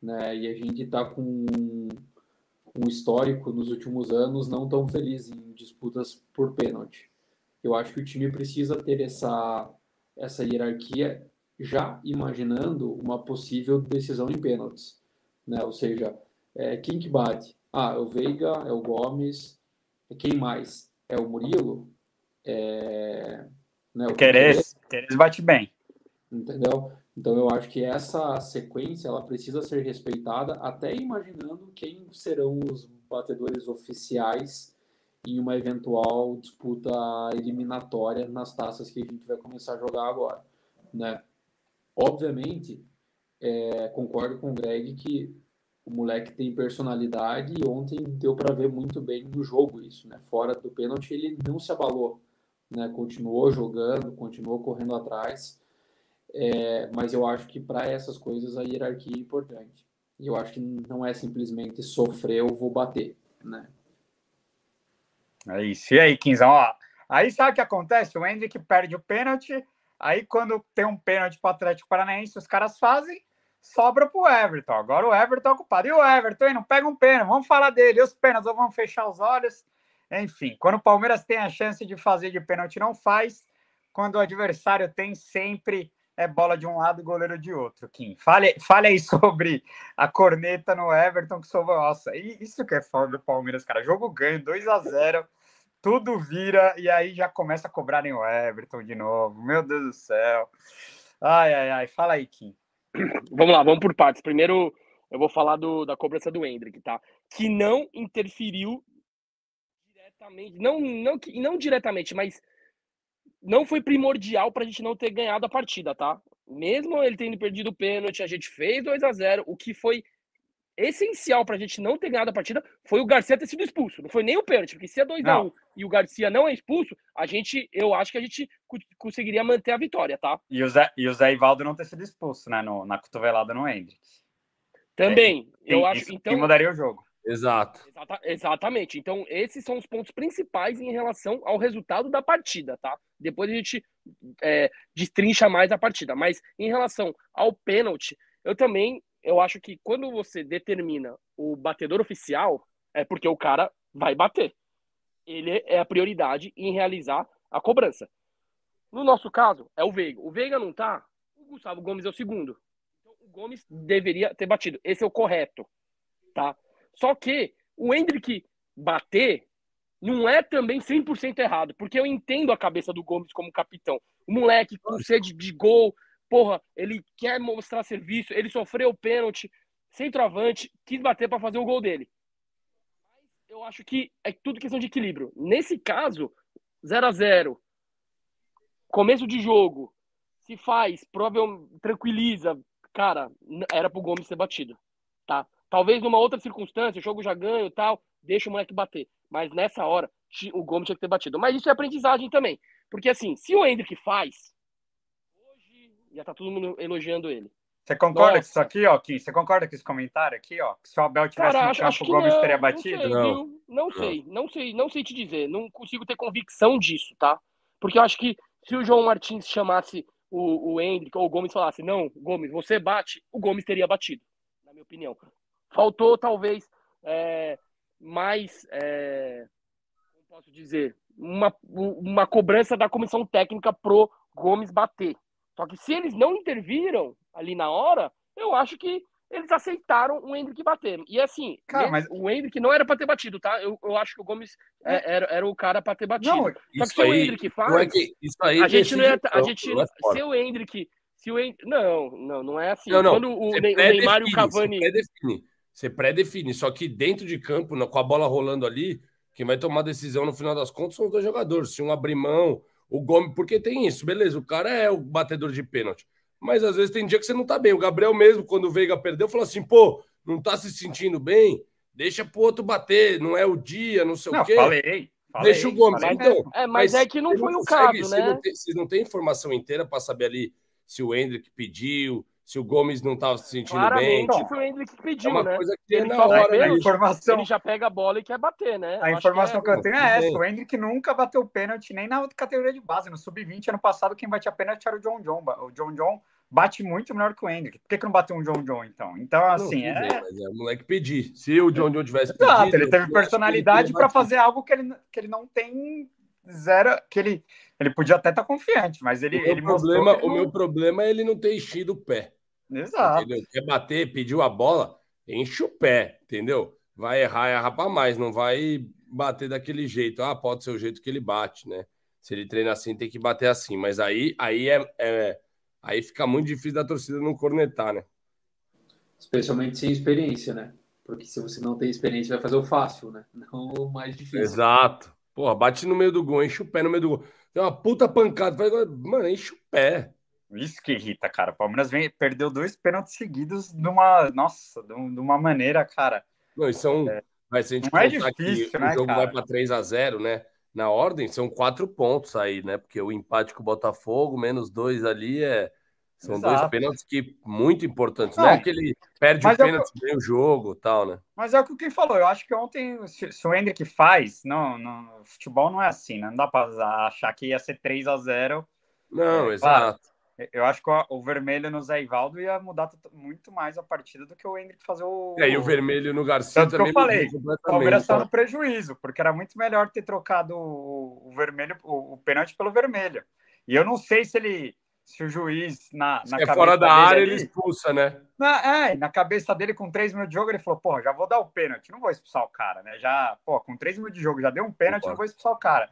Né? E a gente está com um histórico nos últimos anos não tão feliz em disputas por pênalti. Eu acho que o time precisa ter essa, essa hierarquia já imaginando uma possível decisão em pênaltis né? Ou seja, é, quem que bate? Ah, é o Veiga, é o Gomes, é quem mais? É o Murilo? É,
né, o Queres, Queres bate bem.
Entendeu? Então eu acho que essa sequência ela precisa ser respeitada, até imaginando quem serão os batedores oficiais em uma eventual disputa eliminatória nas taças que a gente vai começar a jogar agora, né? Obviamente, é, concordo com o Greg que o moleque tem personalidade e ontem deu para ver muito bem no jogo isso, né? Fora do pênalti ele não se abalou, né? Continuou jogando, continuou correndo atrás. É, mas eu acho que para essas coisas a hierarquia é importante. E eu acho que não é simplesmente sofreu, vou bater, né?
É isso. E aí, Quinzão, ó, aí sabe o que acontece? O Hendrick perde o pênalti, Aí, quando tem um pênalti para o Atlético Paranaense, os caras fazem, sobra para o Everton. Agora o Everton é ocupado. E o Everton, hein, não pega um pênalti, vamos falar dele. E os pênaltis, ou vamos fechar os olhos. Enfim, quando o Palmeiras tem a chance de fazer de pênalti, não faz. Quando o adversário tem, sempre é bola de um lado e goleiro de outro, Kim. Fale, fale aí sobre a corneta no Everton, que soube, nossa, isso que é foda do Palmeiras, cara. Jogo ganho, 2 a 0 tudo vira, e aí já começa a cobrarem o Everton de novo. Meu Deus do céu. Ai, ai, ai. Fala aí, Kim.
Vamos lá, vamos por partes. Primeiro, eu vou falar do, da cobrança do Hendrick, tá? Que não interferiu diretamente, não, não, não diretamente, mas não foi primordial para a gente não ter ganhado a partida, tá? Mesmo ele tendo perdido o pênalti, a gente fez 2 a 0 O que foi essencial para a gente não ter ganhado a partida foi o Garcia ter sido expulso. Não foi nem o pênalti, porque se é 2 a 1 um, e o Garcia não é expulso, a gente, eu acho que a gente conseguiria manter a vitória, tá?
E o Zé, e o Zé Ivaldo não ter sido expulso, né? No, na cotovelada no Hendrick.
Também, é, eu acho. Então,
que mudaria o jogo.
Exato.
Exata, exatamente. Então, esses são os pontos principais em relação ao resultado da partida, tá? Depois a gente é, destrincha mais a partida. Mas em relação ao pênalti, eu também eu acho que quando você determina o batedor oficial, é porque o cara vai bater. Ele é a prioridade em realizar a cobrança. No nosso caso, é o Veiga. O Veiga não tá, o Gustavo Gomes é o segundo. Então, o Gomes deveria ter batido. Esse é o correto, tá? Só que o Hendrick bater não é também 100% errado, porque eu entendo a cabeça do Gomes como capitão. O moleque com sede de gol, porra, ele quer mostrar serviço, ele sofreu o pênalti, centroavante, quis bater para fazer o gol dele. Eu acho que é tudo questão de equilíbrio. Nesse caso, 0 a 0 começo de jogo, se faz, prova tranquiliza, cara, era pro Gomes ser batido, tá? Talvez numa outra circunstância, o jogo já ganho tal, deixa o moleque bater. Mas nessa hora, o Gomes tinha que ter batido. Mas isso é aprendizagem também. Porque assim, se o Hendrick faz, já tá todo mundo elogiando ele.
Você concorda Nossa. com isso aqui, ó, Kim? Você concorda com esse comentário aqui, ó? Que se o Abel tivesse
Cara,
no
acho,
campo,
acho
o Gomes
não,
teria batido?
Não sei, não. não sei, não sei, não sei te dizer. Não consigo ter convicção disso, tá? Porque eu acho que se o João Martins chamasse o, o Hendrick ou o Gomes falasse, não, Gomes, você bate, o Gomes teria batido, na minha opinião. Faltou, talvez, é, mais, é, como posso dizer, uma, uma cobrança da comissão técnica pro Gomes bater. Só que se eles não interviram ali na hora, eu acho que eles aceitaram o Hendrick bater. E assim, Cara, mas... o Hendrick não era para ter batido, tá? Eu, eu acho que o Gomes é, era, era o cara para ter batido. Não, Só que se aí, o Hendrick faz, é que, a gente não ia, a gente, não é se o Hendrick, se o Hendrick, não, não, não é assim.
Não, não.
Quando o, o Neymar e o Cavani
você pré-define, só que dentro de campo, com a bola rolando ali, quem vai tomar decisão no final das contas são os dois jogadores. Se um abrir mão, o Gomes, porque tem isso, beleza, o cara é o batedor de pênalti. Mas às vezes tem dia que você não tá bem. O Gabriel mesmo, quando o Veiga perdeu, falou assim: pô, não tá se sentindo bem? Deixa pro outro bater, não é o dia, não sei não, o quê.
Falei.
Falei, Deixa o Gomes. Então,
é, mas, mas, é que não foi o caso,
você
né?
Não tem, vocês não têm informação inteira para saber ali se o Hendrick pediu, se o Gomes não estava se sentindo
Claramente,
bem.
foi o Hendrick que pediu, é
uma
né?
coisa que ele na hora,
a informação... ele já pega a bola e quer bater, né?
A informação que, é... que, eu tenho é essa: o Hendrick nunca bateu pênalti nem na outra categoria de base. No sub-20, ano passado, quem batia pênalti era o John John. O John John bate muito melhor que o Hendrick. Por que, que não bateu um John John, então? Então, assim, não, é...
mas é o moleque pedir. Se o John John tivesse pedido...
Exato, ele teve personalidade para fazer algo que ele, que ele não tem zero... Que ele, ele podia até estar tá confiante, mas ele...
O, meu,
ele
problema, o não... meu problema é ele não ter enchido o pé.
Exato.
Entendeu? Quer bater, pediu a bola, enche o pé, entendeu? Vai errar, errar para mais, não vai bater daquele jeito. Ah, pode ser o jeito que ele bate, né? Se ele treina assim, tem que bater assim. Mas aí, aí é, é aí fica muito difícil da torcida não cornetar, né?
Especialmente sem experiência, né? Porque se você não tem experiência, vai fazer o fácil, né? Não o mais difícil.
Exato. Porra, bate no meio do gol, enche o pé no meio do gol. Tem uma puta pancada. Mano, enche o pé.
Isso que irrita, cara. O Palmeiras vem, perdeu dois pênaltis seguidos de uma. Nossa, de uma maneira, cara.
Não, são. É, vai ser a gente
não é difícil, né,
o jogo
cara?
vai para 3 a 0 né? Na ordem, são quatro pontos aí, né? Porque o empate com o Botafogo, menos dois ali, é. São Exato. dois pênaltis que muito importantes. Não, não é que ele perde o é pênalti, é ganha o jogo tal, né?
Mas é o que o Kim falou. Eu acho que ontem, se, se o Hendrick faz, não, não, futebol não é assim, né? Não dá para achar que ia ser 3 a 0
Não, é, exato. Claro,
eu acho que o vermelho no Zé Ivaldo ia mudar muito mais a partida do que o Hendrick fazer o.
É, e o vermelho no Garcia
Tanto também. Que eu falei, o Palmeiras está no prejuízo, porque era muito melhor ter trocado o, vermelho, o, o pênalti pelo vermelho. E eu não sei se ele se o juiz na, na
é fora da área ali, ele expulsa, né?
Na, é, na cabeça dele com três minutos de jogo ele falou, pô, já vou dar o pênalti, não vou expulsar o cara, né? Já, pô, com três minutos de jogo já deu um pênalti, não vou expulsar o cara.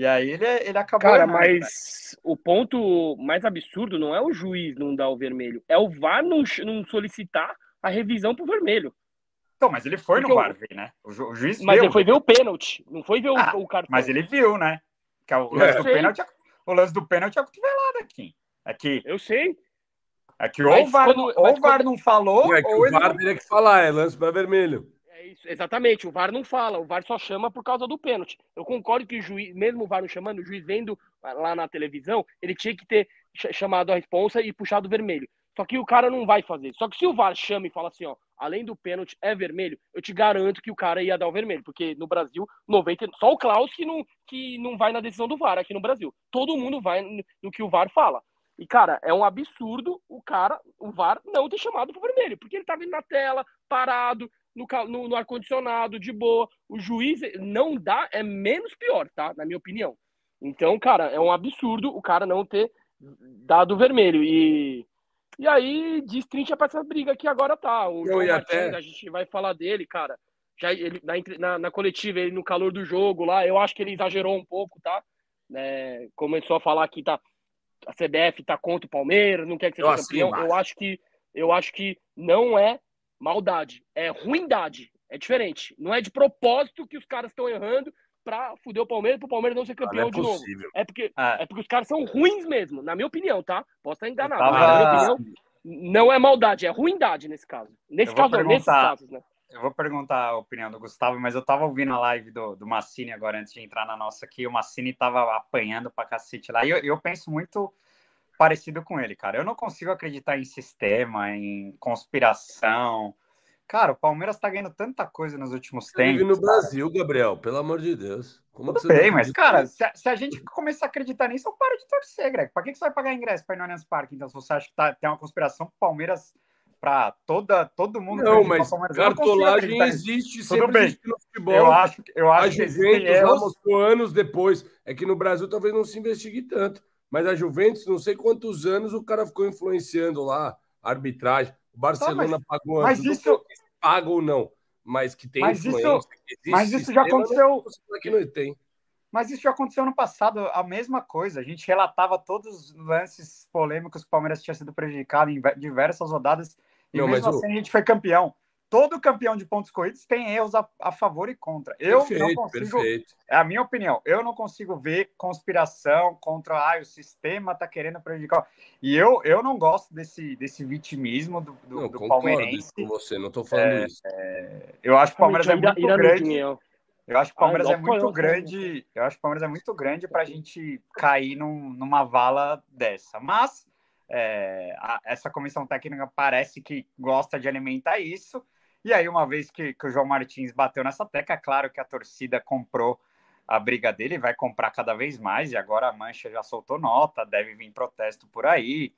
E aí ele, ele acabou.
Cara, errando, mas o ponto mais absurdo não é o juiz não dar o vermelho, é o VAR não, não solicitar a revisão pro vermelho.
Então, mas ele foi Porque no VAR, eu... né? O, ju o juiz
Mas viu. ele foi ver o pênalti, não foi ver ah, o, o cartão.
Mas ele viu, né? Que é o lance é. do pênalti, é, o lance do pênalti é a cotovelada aqui. Aqui.
Eu sei.
É que ou o VAR, quando, ou o VAR quando... não falou,
é que ou o VAR teria que falar, é lance para vermelho.
Isso, exatamente. O VAR não fala, o VAR só chama por causa do pênalti. Eu concordo que o juiz, mesmo o VAR não chamando, o juiz vendo lá na televisão, ele tinha que ter chamado a responsa e puxado o vermelho. Só que o cara não vai fazer. Só que se o VAR chama e fala assim, ó, além do pênalti é vermelho, eu te garanto que o cara ia dar o vermelho, porque no Brasil, 90, só o Klaus que não, que não vai na decisão do VAR aqui no Brasil. Todo mundo vai no que o VAR fala. E, cara, é um absurdo o cara, o VAR, não ter chamado pro vermelho, porque ele tava indo na tela, parado, no, no, no ar-condicionado, de boa. O juiz não dá, é menos pior, tá? Na minha opinião. Então, cara, é um absurdo o cara não ter dado o vermelho. E, e aí, destrincha pra essa briga que agora tá. O
Eu João Martins, até...
a gente vai falar dele, cara. Já ele, na, na, coletiva, ele no calor do jogo lá, eu acho que ele exagerou um pouco, tá? É, começou a falar que tá a CBF tá contra o Palmeiras, não quer que seja eu campeão. Eu acho que eu acho que não é maldade, é ruindade. É diferente. Não é de propósito que os caras estão errando pra fuder o Palmeiras, pro Palmeiras não ser campeão não é de novo. É porque, ah. é porque os caras são ruins mesmo, na minha opinião, tá? Posso estar enganado, tava... mas na minha opinião, não é maldade, é ruindade nesse caso. Nesse caso, perguntar... nesses casos, né?
Eu vou perguntar a opinião do Gustavo, mas eu tava ouvindo a live do, do Massini agora antes de entrar na nossa aqui. O Massini tava apanhando pra cacete lá. E eu, eu penso muito parecido com ele, cara. Eu não consigo acreditar em sistema, em conspiração. Cara, o Palmeiras tá ganhando tanta coisa nos últimos Você tempos.
Vive no Brasil, Gabriel, pelo amor de Deus.
Como Tudo bem, mas, cara, se a, se a, gente começar a acreditar nisso, eu paro de torcer, Greg. Pra que, que você vai pagar ingresso pra ir no Allianz Parque? Então, se você acha que tá, tem uma conspiração pro Palmeiras para toda todo mundo.
Não, mas cartolagem não existe
sempre Tudo bem. no futebol. Eu acho, eu acho a
que Juventus já mostrou anos depois. É que no Brasil talvez não se investigue tanto. Mas a Juventus, não sei quantos anos o cara ficou influenciando lá, arbitragem. O Barcelona tá, mas, pagou
mas
antes.
Isso...
Paga ou não. Mas que tem
mas. Isso, mas isso já aconteceu.
Que não tem.
Mas isso já aconteceu no passado, a mesma coisa. A gente relatava todos os lances polêmicos que o Palmeiras tinha sido prejudicado em diversas rodadas e não, mesmo assim o... a gente foi campeão. Todo campeão de pontos corridos tem erros a, a favor e contra. Eu perfeito, não consigo. Perfeito. É a minha opinião. Eu não consigo ver conspiração contra ah, o sistema tá querendo prejudicar. E eu, eu não gosto desse, desse vitimismo do, do,
não,
do palmeirense.
Com você, não tô falando é, isso.
É, eu acho que o Palmeiras é muito grande. Eu acho que o Palmeiras é muito grande. Eu acho que o Palmeiras é muito grande para a gente cair num, numa vala dessa. Mas é, a, essa comissão técnica parece que gosta de alimentar isso. E aí, uma vez que, que o João Martins bateu nessa tecla, é claro que a torcida comprou a briga dele, vai comprar cada vez mais, e agora a Mancha já soltou nota, deve vir protesto por aí.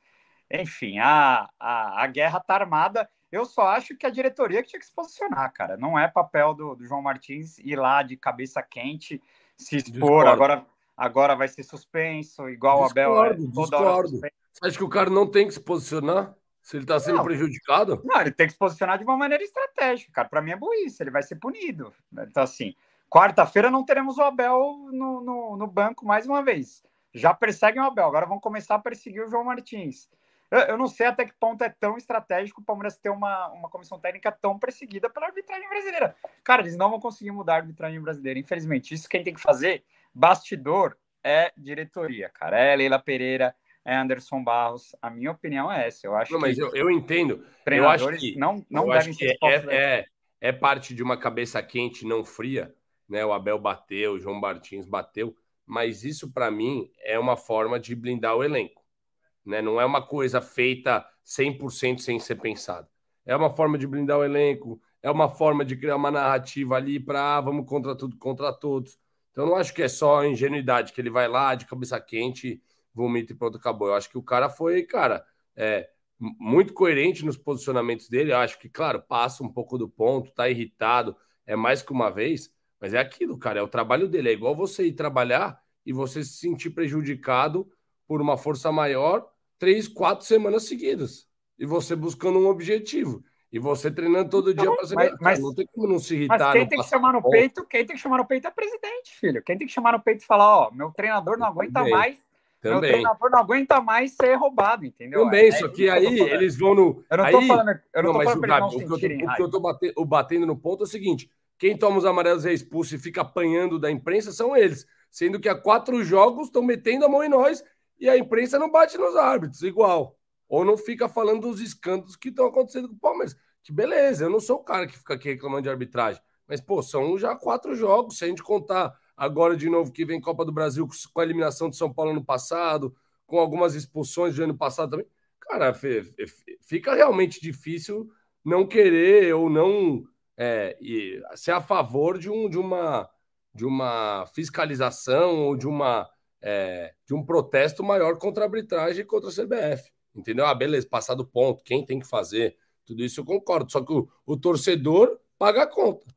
Enfim, a, a, a guerra tá armada. Eu só acho que a diretoria que tinha que se posicionar, cara. Não é papel do, do João Martins ir lá de cabeça quente, se expor. Agora, agora vai ser suspenso, igual discordo, o Abel. É,
toda discordo. Você acha que o cara não tem que se posicionar? Se ele está sendo não. prejudicado?
Não, ele tem que se posicionar de uma maneira estratégica, cara. Para mim é burrice, ele vai ser punido. Então, assim, quarta-feira não teremos o Abel no, no, no, banco mais uma vez. Já perseguem o Abel, agora vão começar a perseguir o João Martins. Eu, eu não sei até que ponto é tão estratégico o Palmeiras ter uma, uma comissão técnica tão perseguida pela arbitragem brasileira. Cara, eles não vão conseguir mudar a arbitragem brasileira, infelizmente. Isso quem tem que fazer, bastidor, é diretoria, cara. É Leila Pereira, é Anderson Barros. A minha opinião é essa. Eu acho
não, mas eu, eu entendo.
Treinadores
eu acho que,
não, não devem ser
é, é, é, parte de uma cabeça quente, não fria. Né? O Abel bateu, o João Martins bateu, mas isso para mim é uma forma de blindar o elenco. Né? Não é uma coisa feita 100% sem ser pensada. É uma forma de blindar o elenco, é uma forma de criar uma narrativa ali para ah, vamos contra tudo, contra todos. Então não acho que é só ingenuidade que ele vai lá de cabeça quente vomita e pronto, acabou. Eu acho que o cara foi, cara, é, muito coerente nos posicionamentos dele. Eu acho que, claro, passa um pouco do ponto, tá irritado, é mais que uma vez, mas é aquilo, cara, é o trabalho dele. É igual você ir trabalhar e você se sentir prejudicado por uma força maior três, quatro semanas seguidas. E você buscando um objetivo. E você treinando todo dia para ser.
Mas, mas,
não tem como não se irritar.
Mas quem tem que chamar no ponto. peito, quem tem que chamar no peito é presidente, filho. Quem tem que chamar no peito e falar, ó, meu treinador não aguenta mais. Também. Meu treinador não aguenta mais ser roubado, entendeu?
Também, é, só que aí eles vão no.
Eu não
aí...
tô falando, eu não, não tô falando
Gabi, o, que eu, o que eu tô batendo, batendo no ponto é o seguinte: quem toma os amarelos e é expulso e fica apanhando da imprensa são eles. Sendo que há quatro jogos estão metendo a mão em nós e a imprensa não bate nos árbitros, igual. Ou não fica falando dos escândalos que estão acontecendo com o Palmeiras. Que beleza, eu não sou o cara que fica aqui reclamando de arbitragem. Mas, pô, são já quatro jogos. Se a gente contar agora de novo que vem Copa do Brasil com a eliminação de São Paulo no passado, com algumas expulsões do ano passado também. Cara, fica realmente difícil não querer ou não é, ser a favor de, um, de, uma, de uma fiscalização ou de, uma, é, de um protesto maior contra a arbitragem e contra a CBF. Entendeu? Ah, beleza, passado ponto, quem tem que fazer? Tudo isso eu concordo. Só que o, o torcedor paga a conta.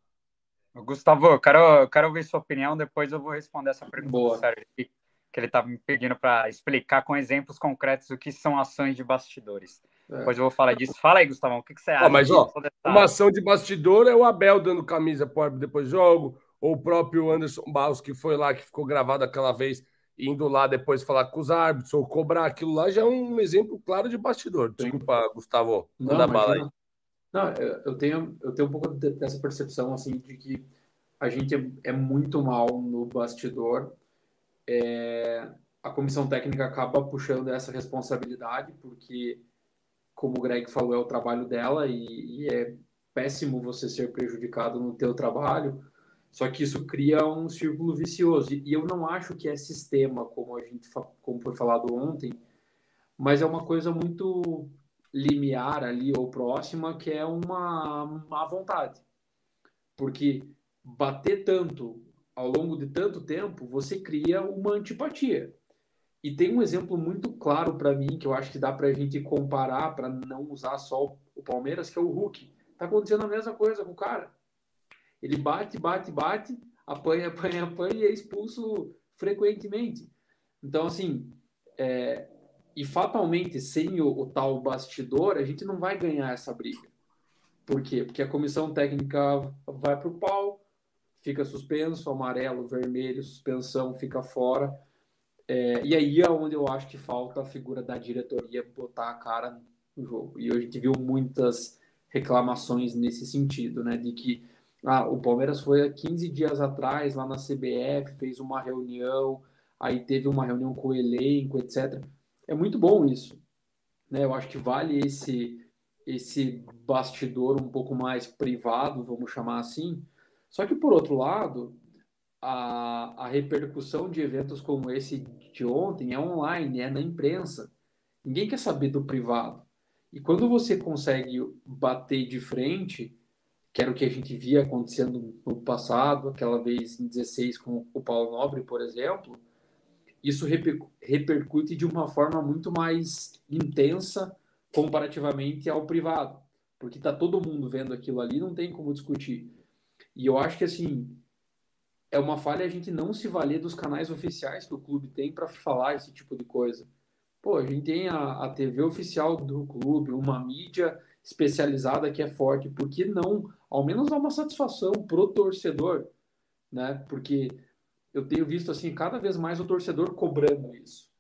Gustavo, eu quero, eu quero ouvir sua opinião, depois eu vou responder essa pergunta Boa. que ele estava tá me pedindo para explicar com exemplos concretos o que são ações de bastidores. É. Depois eu vou falar disso. Fala aí, Gustavo, o que, que você acha?
mas, ó, uma ação de bastidor é o Abel dando camisa para o depois do jogo, ou o próprio Anderson Barros, que foi lá, que ficou gravado aquela vez, indo lá depois falar com os árbitros, ou cobrar aquilo lá, já é um exemplo claro de bastidor. Desculpa, Gustavo, manda bala aí.
Não, eu tenho, eu tenho um pouco dessa percepção, assim, de que a gente é, é muito mal no bastidor. É, a comissão técnica acaba puxando essa responsabilidade, porque como o Greg falou, é o trabalho dela e, e é péssimo você ser prejudicado no teu trabalho. Só que isso cria um círculo vicioso. E eu não acho que é sistema, como a gente como foi falado ontem, mas é uma coisa muito limiar ali ou próxima, que é uma má vontade. Porque bater tanto ao longo de tanto tempo, você cria uma antipatia. E tem um exemplo muito claro para mim que eu acho que dá para a gente comparar para não usar só o Palmeiras, que é o Hulk. Tá acontecendo a mesma coisa com o cara. Ele bate, bate, bate, apanha, apanha, apanha e é expulso frequentemente. Então, assim, é... e fatalmente, sem o, o tal bastidor, a gente não vai ganhar essa briga. Por quê? Porque a comissão técnica vai para o pau, fica suspenso, amarelo, vermelho, suspensão, fica fora é, e aí é onde eu acho que falta a figura da diretoria botar a cara no jogo. E a gente viu muitas reclamações nesse sentido, né? De que ah, o Palmeiras foi há 15 dias atrás lá na CBF, fez uma reunião, aí teve uma reunião com o elenco, etc. É muito bom isso. Né? Eu acho que vale esse, esse bastidor um pouco mais privado, vamos chamar assim. Só que, por outro lado, a, a repercussão de eventos como esse de ontem é online, é na imprensa. Ninguém quer saber do privado. E quando você consegue bater de frente, que era o que a gente via acontecendo no passado, aquela vez em 16 com o Paulo Nobre, por exemplo, isso repercute de uma forma muito mais intensa comparativamente ao privado, porque está todo mundo vendo aquilo ali, não tem como discutir. E eu acho que assim, é uma falha a gente não se valer dos canais oficiais que o clube tem para falar esse tipo de coisa. Pô, a gente tem a, a TV oficial do clube, uma mídia especializada que é forte, por que não ao menos dar uma satisfação pro torcedor, né? Porque eu tenho visto assim cada vez mais o torcedor cobrando isso.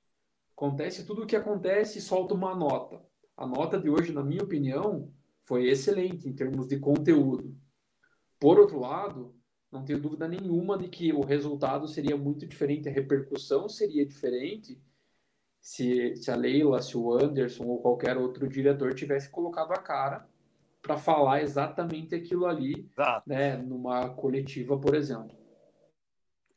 Acontece tudo o que acontece e solta uma nota. A nota de hoje, na minha opinião, foi excelente em termos de conteúdo. Por outro lado, não tenho dúvida nenhuma de que o resultado seria muito diferente, a repercussão seria diferente se, se a Leila, se o Anderson ou qualquer outro diretor tivesse colocado a cara para falar exatamente aquilo ali, né, numa coletiva, por exemplo.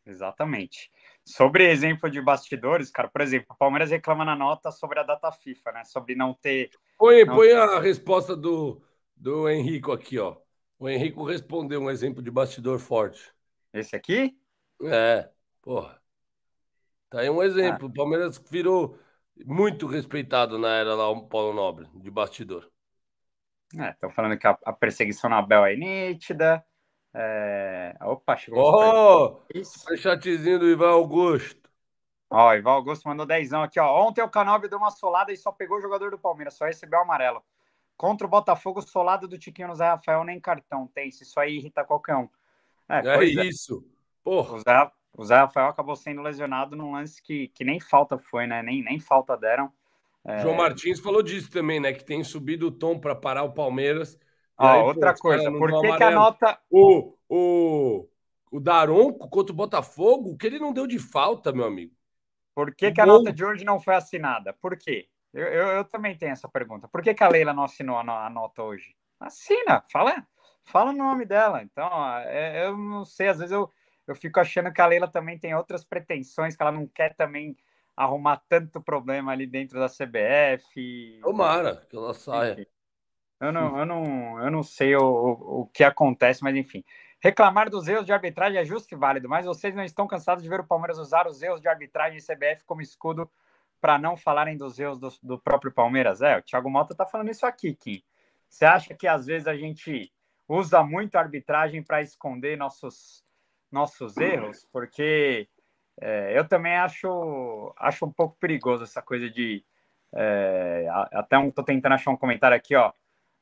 Exatamente. Sobre exemplo de bastidores, cara, por exemplo, o Palmeiras reclama na nota sobre a data FIFA, né? Sobre não ter.
Põe,
não...
põe a resposta do, do Henrico aqui, ó. O Henrico respondeu um exemplo de bastidor forte.
Esse aqui?
É, porra. Tá aí um exemplo. Ah. O Palmeiras virou muito respeitado na era lá, o Paulo Nobre, de bastidor.
É, estão falando que a, a, perseguição na Bel é nítida. É... Opa, chegou.
Oh, o chatzinho do Ivan Augusto.
Ó, Ival Augusto mandou dezão aqui, ó. Ontem o Canóbio deu uma solada e só pegou o jogador do Palmeiras, só recebeu o amarelo. Contra o Botafogo, solado do Tiquinho no Zé Rafael, nem cartão tem. Isso aí irrita qualquer um.
É, é isso.
Porra. O Zé, o Zé Rafael acabou sendo lesionado num lance que, que nem falta foi, né? Nem, nem falta deram.
É... João Martins falou disso também, né? Que tem subido o tom para parar o Palmeiras.
Ó, outra pô, coisa, por que, que a nota.
O, o, o Daronco contra o Botafogo, que ele não deu de falta, meu amigo?
Por que, que a nota de hoje não foi assinada? Por quê? Eu, eu, eu, também tenho essa pergunta. Por que, que a Leila não assinou a, a nota hoje? Assina, fala, fala o nome dela. Então, é, eu não sei, às vezes eu, eu fico achando que a Leila também tem outras pretensões, que ela não quer também arrumar tanto problema ali dentro da CBF.
Tomara que ela saia.
Eu não, eu não, eu não sei o, o, o que acontece, mas enfim. Reclamar dos erros de arbitragem é justo e válido, mas vocês não estão cansados de ver o Palmeiras usar os erros de arbitragem e CBF como escudo para não falarem dos erros do, do, próprio Palmeiras? É, o Thiago Mota tá falando isso aqui, Kim. Você acha que às vezes a gente usa muito a arbitragem para esconder nossos, nossos erros? Porque é, eu também acho, acho um pouco perigoso essa coisa de. É, até um, tô tentando achar um comentário aqui, ó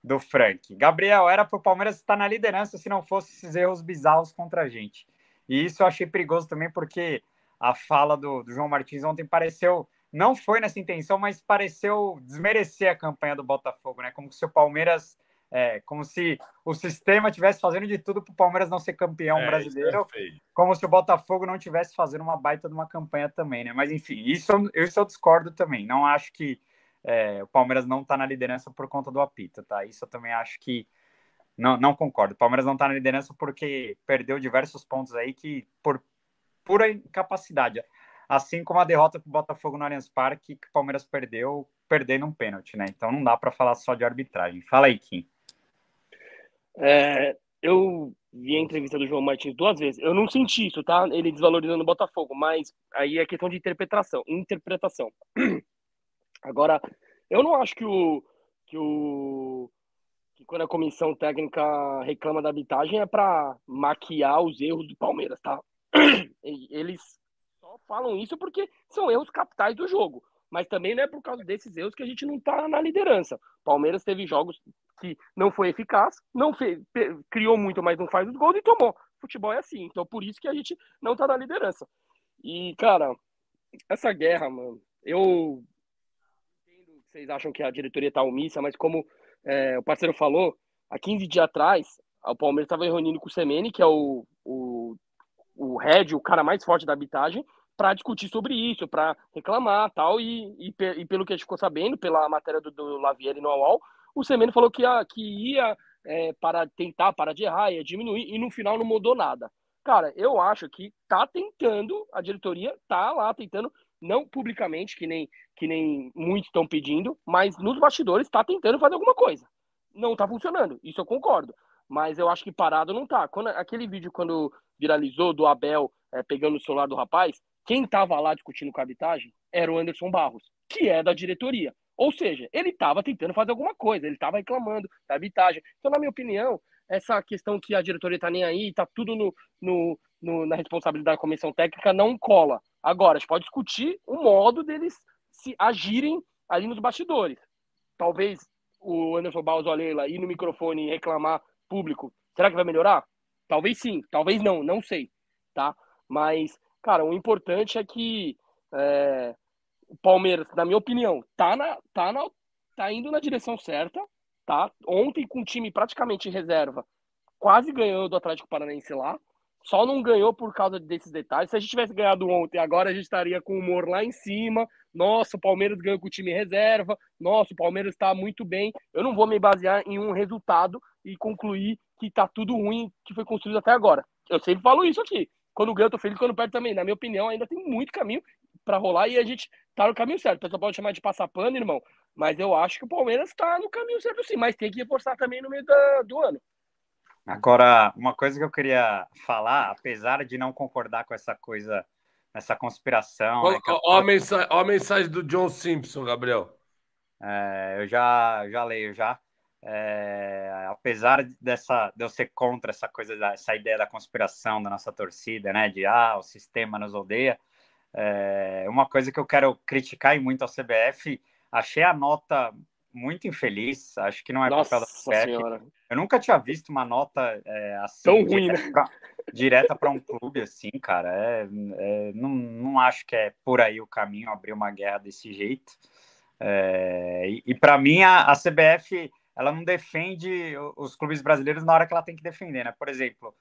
do Frank. Gabriel, era para o Palmeiras estar na liderança se não fosse esses erros bizarros contra a gente. E isso eu achei perigoso também, porque a fala do, do João Martins ontem pareceu, não foi nessa intenção, mas pareceu desmerecer a campanha do Botafogo, né? Como se o Palmeiras, é, como se o sistema tivesse fazendo de tudo para o Palmeiras não ser campeão é, brasileiro, é como se o Botafogo não tivesse fazendo uma baita de uma campanha também, né? Mas enfim, isso, isso eu discordo também. Não acho que é, o Palmeiras não está na liderança por conta do apito, tá? Isso eu também acho que não, não concordo. O Palmeiras não está na liderança porque perdeu diversos pontos aí que por pura incapacidade. Assim como a derrota para o Botafogo no Allianz Parque, que o Palmeiras perdeu, perdendo um pênalti, né? Então não dá para falar só de arbitragem. Fala aí, Kim.
É, eu vi a entrevista do João Martins duas vezes. Eu não senti isso, tá? Ele desvalorizando o Botafogo, mas aí é questão de interpretação. Interpretação. Agora, eu não acho que o que o que quando a comissão técnica reclama da arbitragem é para maquiar os erros do Palmeiras, tá? Eles só falam isso porque são erros capitais do jogo, mas também não é por causa desses erros que a gente não tá na liderança. Palmeiras teve jogos que não foi eficaz, não fez, criou muito, mas não faz os gols e tomou. Futebol é assim, então por isso que a gente não tá na liderança. E, cara, essa guerra, mano, eu vocês acham que a diretoria está omissa, mas como é, o parceiro falou, há 15 dias atrás, o Palmeiras estava reunindo com o Semene, que é o, o, o head, o cara mais forte da arbitragem, para discutir sobre isso, para reclamar tal, e, e, e, pelo que a gente ficou sabendo, pela matéria do, do Lavieri no UOL, o Semene falou que ia, que ia é, para tentar, para de errar, ia diminuir, e no final não mudou nada. Cara, eu acho que tá tentando, a diretoria tá lá tentando não publicamente, que nem, que nem muitos estão pedindo, mas nos bastidores está tentando fazer alguma coisa. Não está funcionando, isso eu concordo. Mas eu acho que parado não tá. Quando, aquele vídeo, quando viralizou do Abel é, pegando o celular do rapaz, quem estava lá discutindo com a arbitragem era o Anderson Barros, que é da diretoria. Ou seja, ele estava tentando fazer alguma coisa, ele estava reclamando da arbitragem. Então, na minha opinião, essa questão que a diretoria está nem aí, está tudo no, no, no, na responsabilidade da comissão técnica, não cola. Agora, a gente pode discutir o modo deles se agirem ali nos bastidores. Talvez o Anderson Barros Leila ir no microfone e reclamar público, será que vai melhorar? Talvez sim, talvez não, não sei, tá? Mas, cara, o importante é que é, o Palmeiras, na minha opinião, tá, na, tá, na, tá indo na direção certa, tá? Ontem, com o time praticamente em reserva, quase ganhou do Atlético Paranaense lá. Só não ganhou por causa desses detalhes. Se a gente tivesse ganhado ontem, agora a gente estaria com o humor lá em cima. Nossa, o Palmeiras ganhou com o time reserva. Nossa, o Palmeiras está muito bem. Eu não vou me basear em um resultado e concluir que está tudo ruim que foi construído até agora. Eu sempre falo isso aqui. Quando ganha, eu tô feliz. Quando perde também. Na minha opinião, ainda tem muito caminho para rolar e a gente tá no caminho certo. O pessoal pode chamar de passar pano, irmão. Mas eu acho que o Palmeiras está no caminho certo sim. Mas tem que reforçar também no meio da, do ano.
Agora, uma coisa que eu queria falar, apesar de não concordar com essa coisa, essa conspiração.
Ó, né, ó, a, mensagem, ó a mensagem do John Simpson, Gabriel.
É, eu já, já leio já. É, apesar dessa, de eu ser contra essa coisa, essa ideia da conspiração da nossa torcida, né? De ah, o sistema nos odeia. É, uma coisa que eu quero criticar e muito a CBF, achei a nota muito infeliz. Acho que não é
Nossa
papel da
senhora.
Eu nunca tinha visto uma nota é, assim
Tão ruim,
direta pra- direta para um clube assim, cara. É, é, não, não acho que é por aí o caminho abrir uma guerra desse jeito. É, e para mim a, a CBF ela não defende os clubes brasileiros na hora que ela tem que defender, né? Por exemplo,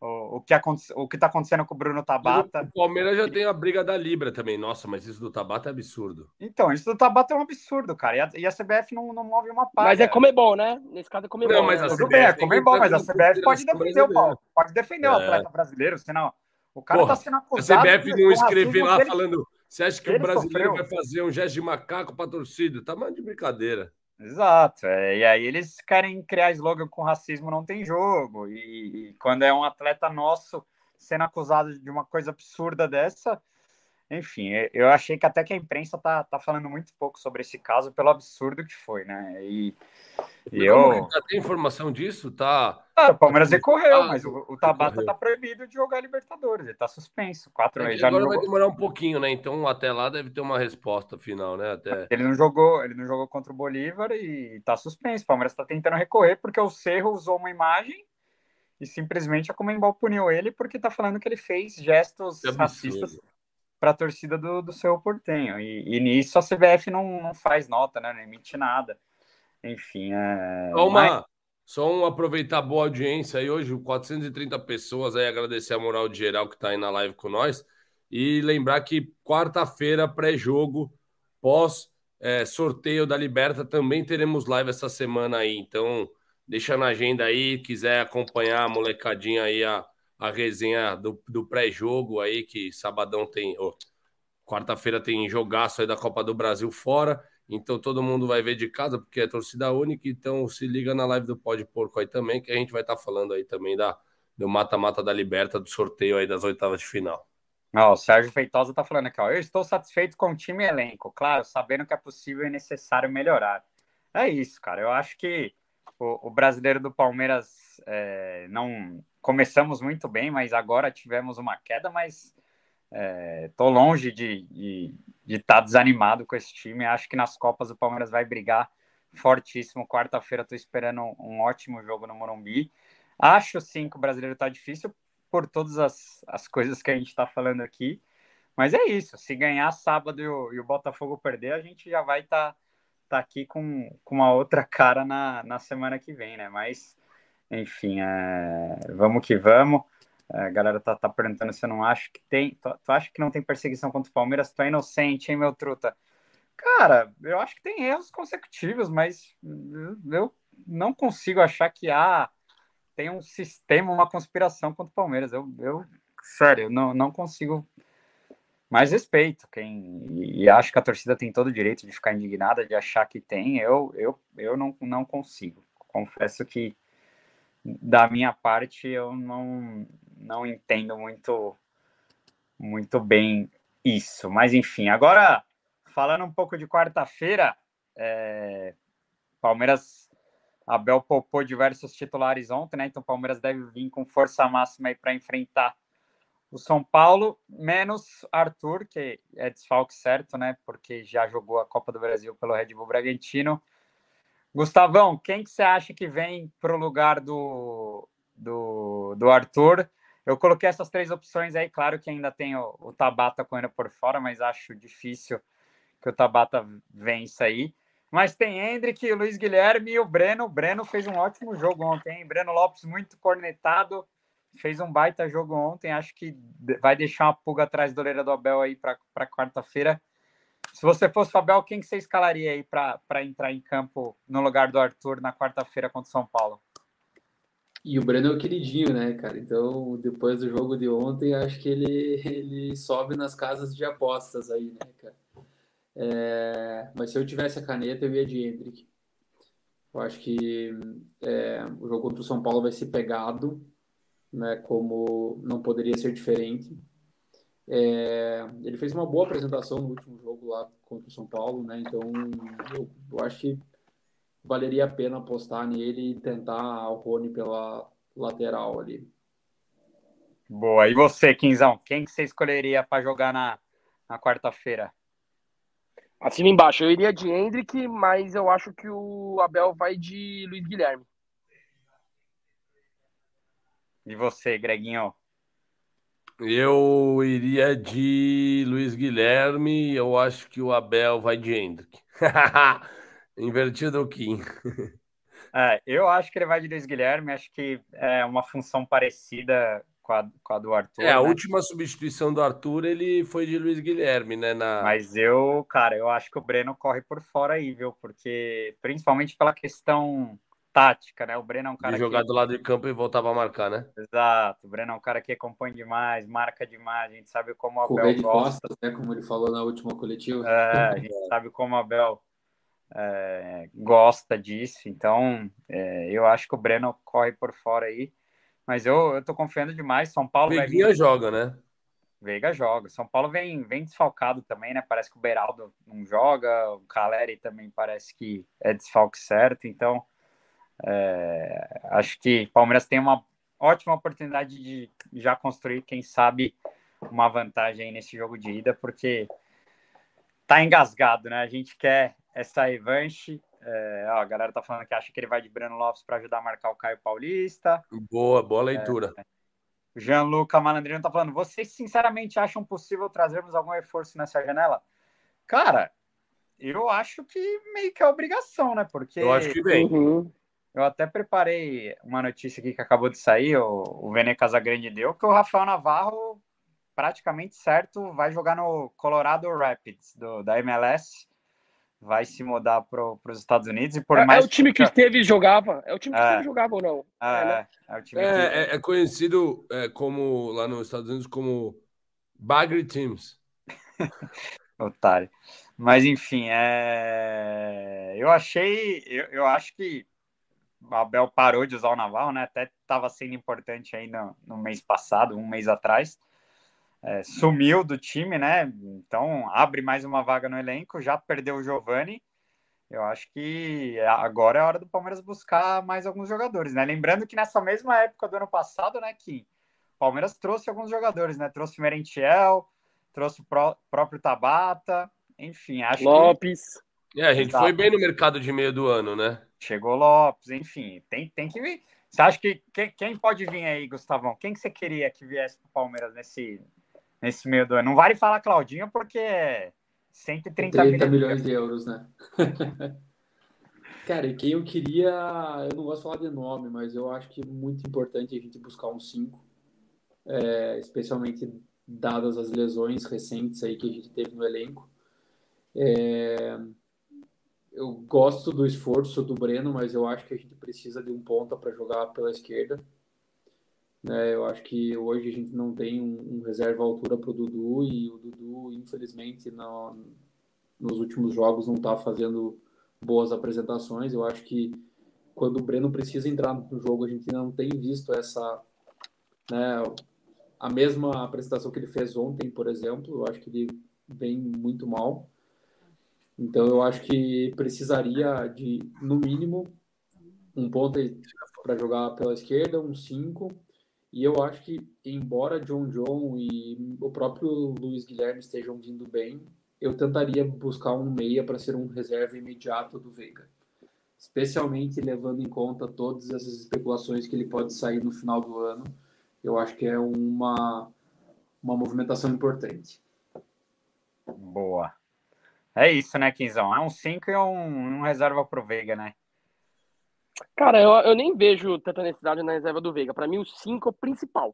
o, o que o está acontecendo com o Bruno Tabata.
O Palmeiras já tem a briga da Libra também. Nossa, mas isso do Tabata é absurdo.
Então, isso do Tabata é um absurdo, cara. E a, e a CBF não, não move uma palha.
Mas é Comebol, né? Nesse caso é Comebol.
Não, mas
né?
a
Tudo
CBF
bem, é comer bom, mas a CBF pode defender o. Paulo, pode defender o
É.
atleta brasileiro, senão o cara
Pô,
está sendo
A
acusado.
CBF
de-
não escrever
racismo
lá
que ele-
falando. Você acha que
ele
o brasileiro
sofreu.
vai fazer um gesto de macaco para torcida? Tá mais de brincadeira.
Exato, é, e aí eles querem criar slogan com racismo não tem jogo, e, e quando é um atleta nosso sendo acusado de uma coisa absurda dessa, enfim, eu- eu achei que até que a imprensa tá, tá falando muito pouco sobre esse caso pelo absurdo que foi, né? E, e eu.
Já tem informação disso? Tá.
Ah, o Palmeiras recorreu,
Ah,
mas o, o Tabata
recorreu.
tá proibido de jogar Libertadores, ele tá suspenso. Quatro
É que
já não
agora vai
jogou,
demorar um pouquinho, né? Então até lá deve ter uma resposta final, né? Até.
ele não jogou, ele não jogou contra o Bolívar e tá suspenso. O Palmeiras tá tentando recorrer porque o Cerro usou uma imagem e simplesmente a Comembol puniu ele porque tá falando que ele fez gestos racistas para a torcida do, do seu Portenho. E, e nisso a CBF não, não faz nota, né? Não emite nada. Enfim, é.
Só, uma,
mas-
só um aproveitar a boa audiência aí hoje, 430 pessoas aí, agradecer a moral de geral que tá aí na live com nós. E lembrar que quarta-feira, pré-jogo, pós é, sorteio da Liberta, também teremos live essa semana aí. Então, deixa na agenda aí, quiser acompanhar a molecadinha aí, a, a resenha do, do pré-jogo aí, que sabadão tem. ô, Quarta-feira tem jogaço aí da Copa do Brasil fora. Então todo mundo vai ver de casa, porque é torcida única. Então se liga na live do Pode Porco aí também, que a gente vai estar falando aí também da, do mata-mata da Liberta, do sorteio aí das oitavas de final.
Ó, o Sérgio Feitosa tá falando aqui, ó. Eu estou satisfeito com o time e elenco, claro, sabendo que é possível e necessário melhorar. É isso, cara. Eu acho que o, o brasileiro do Palmeiras é, não começamos muito bem, mas agora tivemos uma queda, mas é, tô longe de estar tá desanimado com esse time. Acho que nas Copas o Palmeiras vai brigar fortíssimo. Quarta-feira tô esperando um, ótimo jogo no Morumbi. Acho sim que o brasileiro tá difícil por todas as, as coisas que a gente está falando aqui. Mas é isso. Se ganhar sábado e o, e o Botafogo perder, a gente já vai estar tá, tá aqui com, com uma outra cara na, na semana que vem, né? Mas, enfim, é, vamos que vamos. A galera tá, tá perguntando se eu não acho que tem. Tu, tu acha que não tem perseguição contra o Palmeiras? Tu é inocente, hein, meu truta? Cara, eu acho que tem erros consecutivos, mas eu não consigo achar que há. Tem um sistema, uma conspiração contra o Palmeiras. Eu, eu sério, não, não consigo mais respeito. Quem, e acho que a torcida tem todo o direito de ficar indignada, de achar que tem. Eu, eu, eu não, não consigo. Confesso que, da minha parte, eu não, não entendo muito, muito bem isso. Mas, enfim, agora, falando um pouco de quarta-feira, é, Palmeiras Abel poupou diversos titulares ontem, né? Então Palmeiras deve vir com força máxima aí para enfrentar o São Paulo, menos Arthur, que é desfalque certo, né? Porque já jogou a Copa do Brasil pelo Red Bull Bragantino. Gustavão, quem que você acha que vem para o lugar do, do, do Arthur? Eu coloquei essas três opções aí, claro que ainda tem o, o Tabata correndo por fora, mas acho difícil que o Tabata vença aí. Mas tem Hendrick, o Luiz Guilherme e o Breno. O Breno fez um ótimo jogo ontem, hein? Breno Lopes muito cornetado, fez um baita jogo ontem. Acho que vai deixar uma pulga atrás do orelha do Abel aí para quarta-feira. Se você fosse o Abel, quem que você escalaria aí para entrar em campo no lugar do Arthur na quarta-feira contra o São Paulo?
E o Breno é o queridinho, né, cara? Então, depois do jogo de ontem, acho que ele, ele sobe nas casas de apostas aí, né, cara? É, mas se eu tivesse a caneta, eu ia de Hendrick. Eu acho que é, o jogo contra o São Paulo vai ser pegado, né, como não poderia ser diferente. É, ele fez uma boa apresentação no último jogo lá contra o São Paulo, né? Então eu, eu acho que valeria a pena apostar nele e tentar o Rony pela lateral ali.
Boa. E você, Quinzão? Quem que você escolheria para jogar na, na quarta-feira?
Assina embaixo. Eu iria de Hendrick, mas eu acho que o Abel vai de Luiz Guilherme.
E você, Greginho?
Eu iria de Luiz Guilherme. Eu acho que o Abel vai de Hendrick. Invertido o Kim.
É, eu acho que ele vai de Luiz Guilherme. Acho que é uma função parecida com a, com a do Arthur.
É, a
né?
última substituição do Arthur, ele foi de Luiz Guilherme, né? Na...
Mas eu, cara, eu acho que o Breno corre por fora aí, viu? Porque, principalmente pela questão tática, né? O Breno é um cara
de jogar
que...
do lado de campo e voltar para marcar, né?
Exato. O Breno é um cara que compõe demais, marca demais. A gente sabe como o Abel
Correr de
gosta.
costas, né? Como ele falou na última coletiva.
É, a gente sabe como o Abel é, gosta disso. Então, é, eu acho que o Breno corre por fora aí. Mas eu, eu tô confiando demais. São Paulo vai
Veguinha
vir...
joga, né?
Veiga joga. São Paulo vem, vem desfalcado também, né? Parece que o Beraldo não joga, o Caleri também parece que é desfalque certo. Então, é, acho que o Palmeiras tem uma ótima oportunidade de já construir, quem sabe, uma vantagem aí nesse jogo de ida, porque tá engasgado, né? A gente quer essa revanche. É, ó, a galera tá falando que acha que ele vai de Breno Lopes para ajudar a marcar o Caio Paulista.
Boa, boa leitura.
É, Jean-Luca Malandrino tá falando, vocês sinceramente acham possível trazermos algum reforço nessa janela? Cara, eu acho que meio que é obrigação, né? Porque
eu acho que vem.
Uhum.
Eu até preparei uma notícia aqui que acabou de sair, o, o Vene Casagrande deu, que o Rafael Navarro, praticamente certo, vai jogar no Colorado Rapids, do, da MLS, vai se mudar para os Estados Unidos. E por
É,
mais
é o time que o Esteves jogava. É o time que
É.
Esteves jogava ou não?
É,
É, né?
é o time que-
É, é- é conhecido é, como lá nos Estados Unidos como Bagre Teams.
Otário. Mas enfim, é... eu achei, eu, eu acho que Abel parou de usar o Naval, né? Até estava sendo importante aí no, no mês passado, um mês atrás. É, sumiu do time, né? Então abre mais uma vaga no elenco, já perdeu o Giovani. Eu acho que agora é hora do Palmeiras buscar mais alguns jogadores, né? Lembrando que nessa mesma época do ano passado, né, que o Palmeiras trouxe alguns jogadores, né? Trouxe o Merentiel, trouxe o pró- próprio Tabata, enfim, acho que
Lopes.
É, a gente
Exato.
foi bem no mercado de meio do ano, né?
chegou Lopes, enfim, tem, tem que vir. Você acha que quem, quem pode vir aí, Gustavão? Quem que você queria que viesse para o Palmeiras nesse, nesse meio do ano? Não vale falar Claudinho, porque é 130
30
milhões.
milhões de euros, né? Cara, e quem eu queria. Eu não gosto de falar de nome, mas eu acho que é muito importante a gente buscar um 5. especialmente dadas as lesões recentes aí que a gente teve no elenco. É, eu gosto do esforço do Breno, mas eu acho que a gente precisa de um ponta para jogar pela esquerda. Né, eu acho que hoje a gente não tem um, um reserva altura para o Dudu e o Dudu, infelizmente, não, nos últimos jogos não está fazendo boas apresentações. Eu acho que quando o Breno precisa entrar no jogo, a gente não tem visto essa, né, a mesma apresentação que ele fez ontem, por exemplo. Eu acho que ele vem muito mal. Então eu acho que precisaria de, no mínimo, um ponto para jogar pela esquerda, um 5. E eu acho que, embora John John e o próprio Luiz Guilherme estejam vindo bem, eu tentaria buscar um meia para ser um reserva imediato do Veiga. Especialmente levando em conta todas essas especulações que ele pode sair no final do ano. Eu acho que é uma, uma movimentação importante.
Boa. É isso, né, Quinzão? É um 5 e um, um reserva pro Veiga, né?
Cara, eu, eu nem vejo tanta necessidade na reserva do Veiga. Para mim, o 5 é o principal.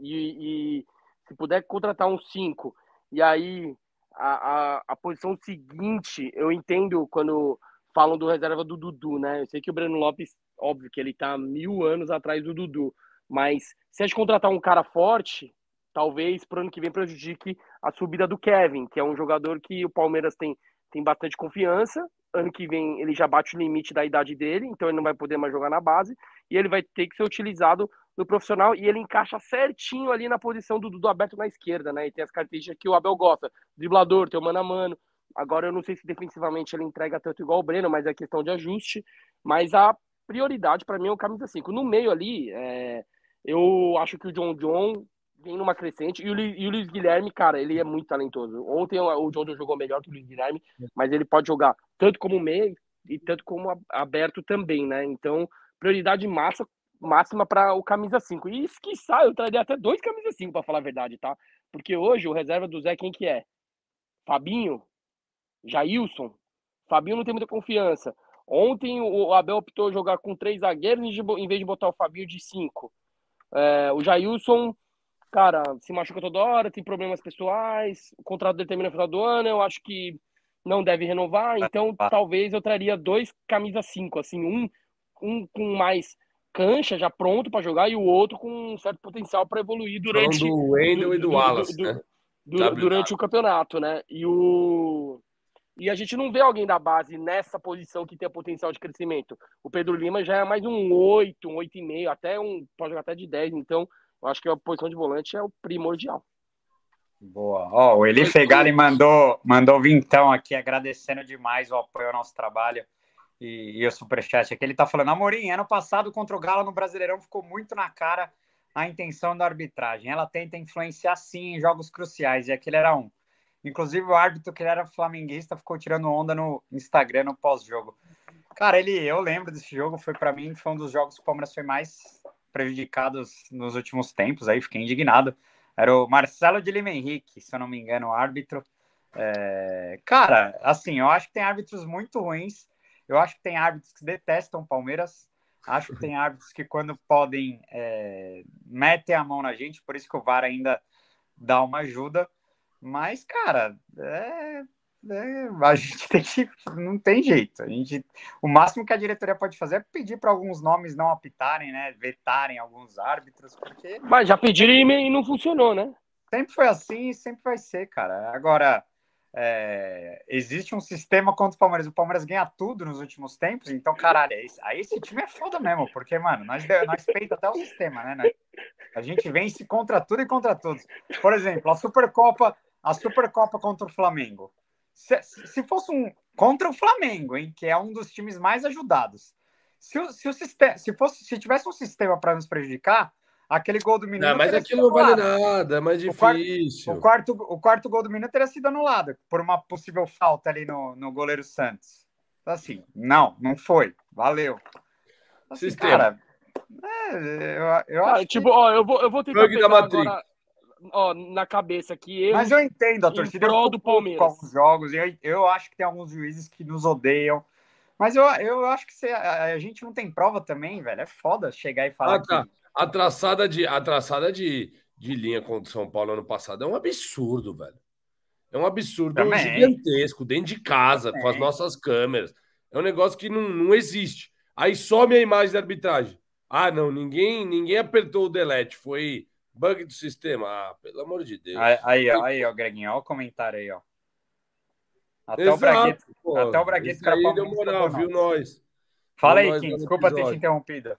E, e se puder contratar um 5, e aí a, a, a, posição seguinte, eu entendo quando falam do reserva do Dudu, né? Eu sei que o Breno Lopes, óbvio que ele tá mil anos atrás do Dudu, mas se a gente contratar um cara forte, talvez pro ano que vem prejudique a subida do Kevin, que é um jogador que o Palmeiras tem, tem bastante confiança. Ano que vem ele já bate o limite da idade dele, então ele não vai poder mais jogar na base, e ele vai ter que ser utilizado no profissional, e ele encaixa certinho ali na posição do Dudu aberto na esquerda, né? E tem as características que o Abel gosta, driblador, tem o mano a mano. Agora eu não sei se defensivamente ele entrega tanto igual o Breno, mas é questão de ajuste. Mas a prioridade para mim é o camisa 5. No meio ali, é... eu acho que o John John vem numa crescente. E o, e o Luiz Guilherme, cara, ele é muito talentoso. Ontem o Johnson jogou melhor que o Luiz Guilherme, mas ele pode jogar tanto como meio e tanto como aberto também, né? Então, prioridade massa, máxima para o camisa 5. E esquiçá, eu traria até dois camisa 5, para falar a verdade, tá? Porque hoje o reserva do Zé, quem que é? Fabinho? Jailson? Fabinho não tem muita confiança. Ontem o Abel optou jogar com três zagueiros em vez de botar o Fabinho de cinco. É, o Jailson, cara, se machuca toda hora, tem problemas pessoais, o contrato dele termina no final do ano, eu acho que não deve renovar, então talvez eu traria dois camisa cinco, assim, um, um com mais cancha já pronto para jogar e o outro com um certo potencial para evoluir durante
do Wendel e do, do Wallace,
do,
né?
durante o campeonato, né? E o e a gente não vê alguém da base nessa posição que tem potencial de crescimento. O Pedro Lima já é mais um 8, um 8,5, até um. Pode jogar até de 10. Então, eu acho que a posição de volante é o primordial.
Boa. Ó, o Eli Fegali mandou, mandou vintão aqui, agradecendo demais o apoio ao nosso trabalho e, e o superchat aqui. Ele tá falando, Amorim, ano passado contra o Galo no Brasileirão ficou muito na cara a intenção da arbitragem. Ela tenta influenciar sim em jogos cruciais, e aquele era um. Inclusive, o árbitro, que era flamenguista, ficou tirando onda no Instagram no pós-jogo. Cara, ele, eu lembro desse jogo, foi para mim, foi um dos jogos que o Palmeiras foi mais prejudicados nos últimos tempos, aí fiquei indignado. Era o Marcelo de Lima Henrique, se eu não me engano, o árbitro. É... Cara, assim, eu acho que tem árbitros muito ruins, eu acho que tem árbitros que detestam Palmeiras, acho que tem árbitros que quando podem é... metem a mão na gente, por isso que o VAR ainda dá uma ajuda. Mas, cara, é, é, a gente tem que. Não tem jeito. A gente, o máximo que a diretoria pode fazer é pedir para alguns nomes não apitarem, né? Vetarem alguns árbitros, porque.
Mas já pediram e não funcionou, né?
Sempre foi assim e sempre vai ser, cara. Agora, é, existe um sistema contra o Palmeiras. O Palmeiras ganha tudo nos últimos tempos, então, caralho, aí esse time é foda mesmo, porque, mano, nós, nós peita até o sistema, né? A gente vence contra tudo e contra todos. Por exemplo, a Supercopa a Supercopa contra o Flamengo. Se, se fosse um contra o Flamengo, hein, que é um dos times mais ajudados. Se, o, se, o sistema, se, fosse, se tivesse um sistema para nos prejudicar, aquele gol do Minuto.
Não, mas aquilo não vale nada, é mais difícil.
O quarto, o quarto, o quarto gol do Minuto teria sido anulado por uma possível falta ali no, no goleiro Santos. Assim, não, não foi. Valeu. Assim, sistema. Cara, é, eu, eu acho
tipo, que... ó, eu vou, eu vou tentar pegar agora ó, na cabeça que eu.
Mas eu entendo a torcida do Palmeiras. Com alguns jogos, eu, eu acho que tem alguns juízes que nos odeiam. Mas eu, eu acho que a, a gente não tem prova também, velho. É foda chegar e falar. Ah, tá.
que... A traçada, de, a traçada de, de linha contra o São Paulo ano passado é um absurdo, velho. É um absurdo também. gigantesco, dentro de casa, também. com as nossas câmeras. É um negócio que não, não existe. Aí some a imagem da arbitragem. Ah, não, ninguém, ninguém apertou o delete. Foi Bug do sistema. Ah, pelo amor de Deus.
Aí, aí, ó, aí, ó Greginho, ó o comentário aí, ó. Até Exato, o Bragueto. Pô, até o Bragueto
aí deu moral, viu nós?
Fala aí, Kim, desculpa ter te interrompido.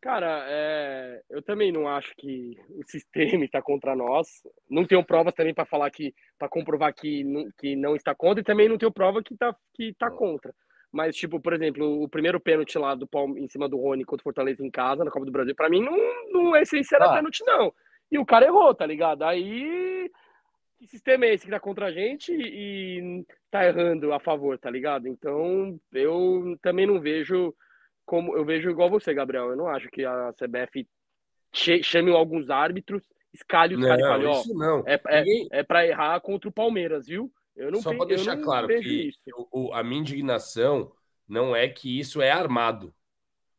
Cara, é... eu também não acho que o sistema está contra nós. Não tenho provas também para falar que, para comprovar que não, que não está contra, e também não tenho prova que está que tá contra. Mas, tipo, por exemplo, o primeiro pênalti lá do Palme, em cima do Rony contra o Fortaleza em casa, na Copa do Brasil, pra mim não, não é sem ser ah. pênalti, não. E o cara errou, tá ligado? Aí. Que sistema é esse que tá contra a gente e tá errando a favor, tá ligado? Então, eu também não vejo como. Eu vejo igual você, Gabriel. Eu não acho que a CBF chame alguns árbitros, escalhe os caras e fale, ó, é, é, é pra errar contra o Palmeiras, viu? Eu não
Só para deixar claro que o, a minha indignação não é que isso é armado,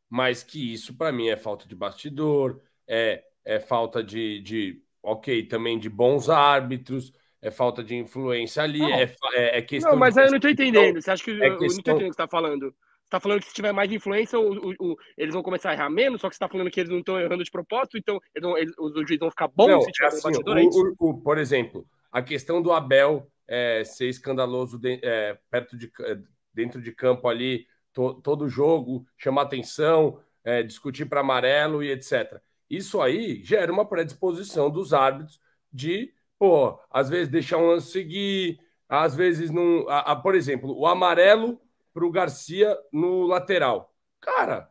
mas que isso para mim é falta de bastidor, é, é falta de, de, ok, também de bons árbitros, é falta de influência ali, é, é, é, questão.
Não, mas eu não estou entendendo. Você acha que é eu, questão... não estou entendendo o que você está falando? Você tá falando que se tiver mais influência, o, o, o, eles vão começar a errar menos, só que você tá falando que eles não estão errando de propósito, então eles vão, eles, os juízes vão ficar bons não, se tiver
assim, bastidor, é Por exemplo, a questão do Abel é, ser escandaloso de, é, perto de, é, dentro de campo ali, to, todo jogo, chamar atenção, é, discutir para amarelo e etc. Isso aí gera uma predisposição dos árbitros de, pô, às vezes deixar um lance seguir, às vezes não. A, a, por exemplo, o amarelo para o Garcia no lateral. Cara,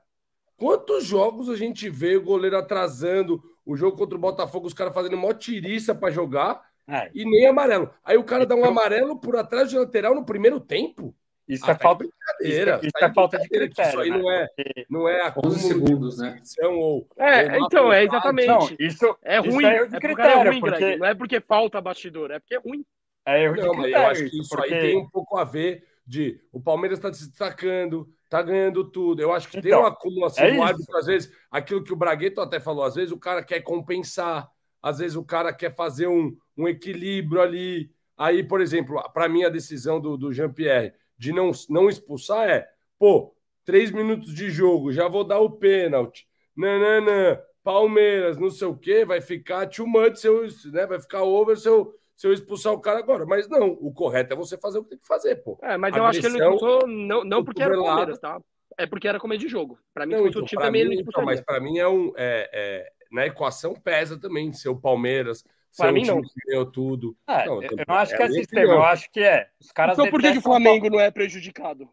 quantos jogos a gente vê o goleiro atrasando, o jogo contra o Botafogo, os caras fazendo mó tiriça pra jogar
É,
e nem amarelo. Aí o cara dá um amarelo por atrás de lateral no primeiro tempo?
isso
Ah,
é
tá
falta,
Brincadeira.
isso, isso
tá
é falta de critério.
Isso aí
né?
não é, não é
11
acúmulo de
segundos, né?
ou.
É,
ou
então, é exatamente.
Não, isso
É
isso
ruim,
é erro
é
de
cara
critério,
é ruim,
porque
Greg. Não é porque falta bastidor, é porque é ruim.
é erro de
Não, eu
critério
acho que
isso,
isso
porque
aí tem um pouco a ver de o Palmeiras está se destacando, tá ganhando tudo. Eu acho que tem
Então,
uma acumulação
é
do
isso.
árbitro, às vezes, aquilo que o Bragueto até falou, às vezes o cara quer compensar, às vezes o cara quer fazer um, um equilíbrio ali. Aí, por exemplo, para mim a decisão do, do Jean-Pierre de não, não expulsar é, pô, três minutos de jogo, já vou dar o pênalti. Nananã, Palmeiras, não sei o quê, vai ficar too much, se eu, né, vai ficar over se eu, se eu expulsar o cara agora. Mas não, o correto é você fazer o que tem que fazer, pô.
É, mas eu acho que ele não
Agressão,
expulsou não, não porque era. Palmeiras, tá? É porque era começo de jogo. Pra mim,
Não, então,
o time
pra
também
mim,
ele
então, mas para mim é um. É, é, na equação pesa também ser o Palmeiras, um
mim, não.
ganhou tudo.
É,
Não,
eu, eu não acho
é
que é sistema,
opinião.
eu acho que é. Os caras
Então por que, que o Flamengo não é prejudicado?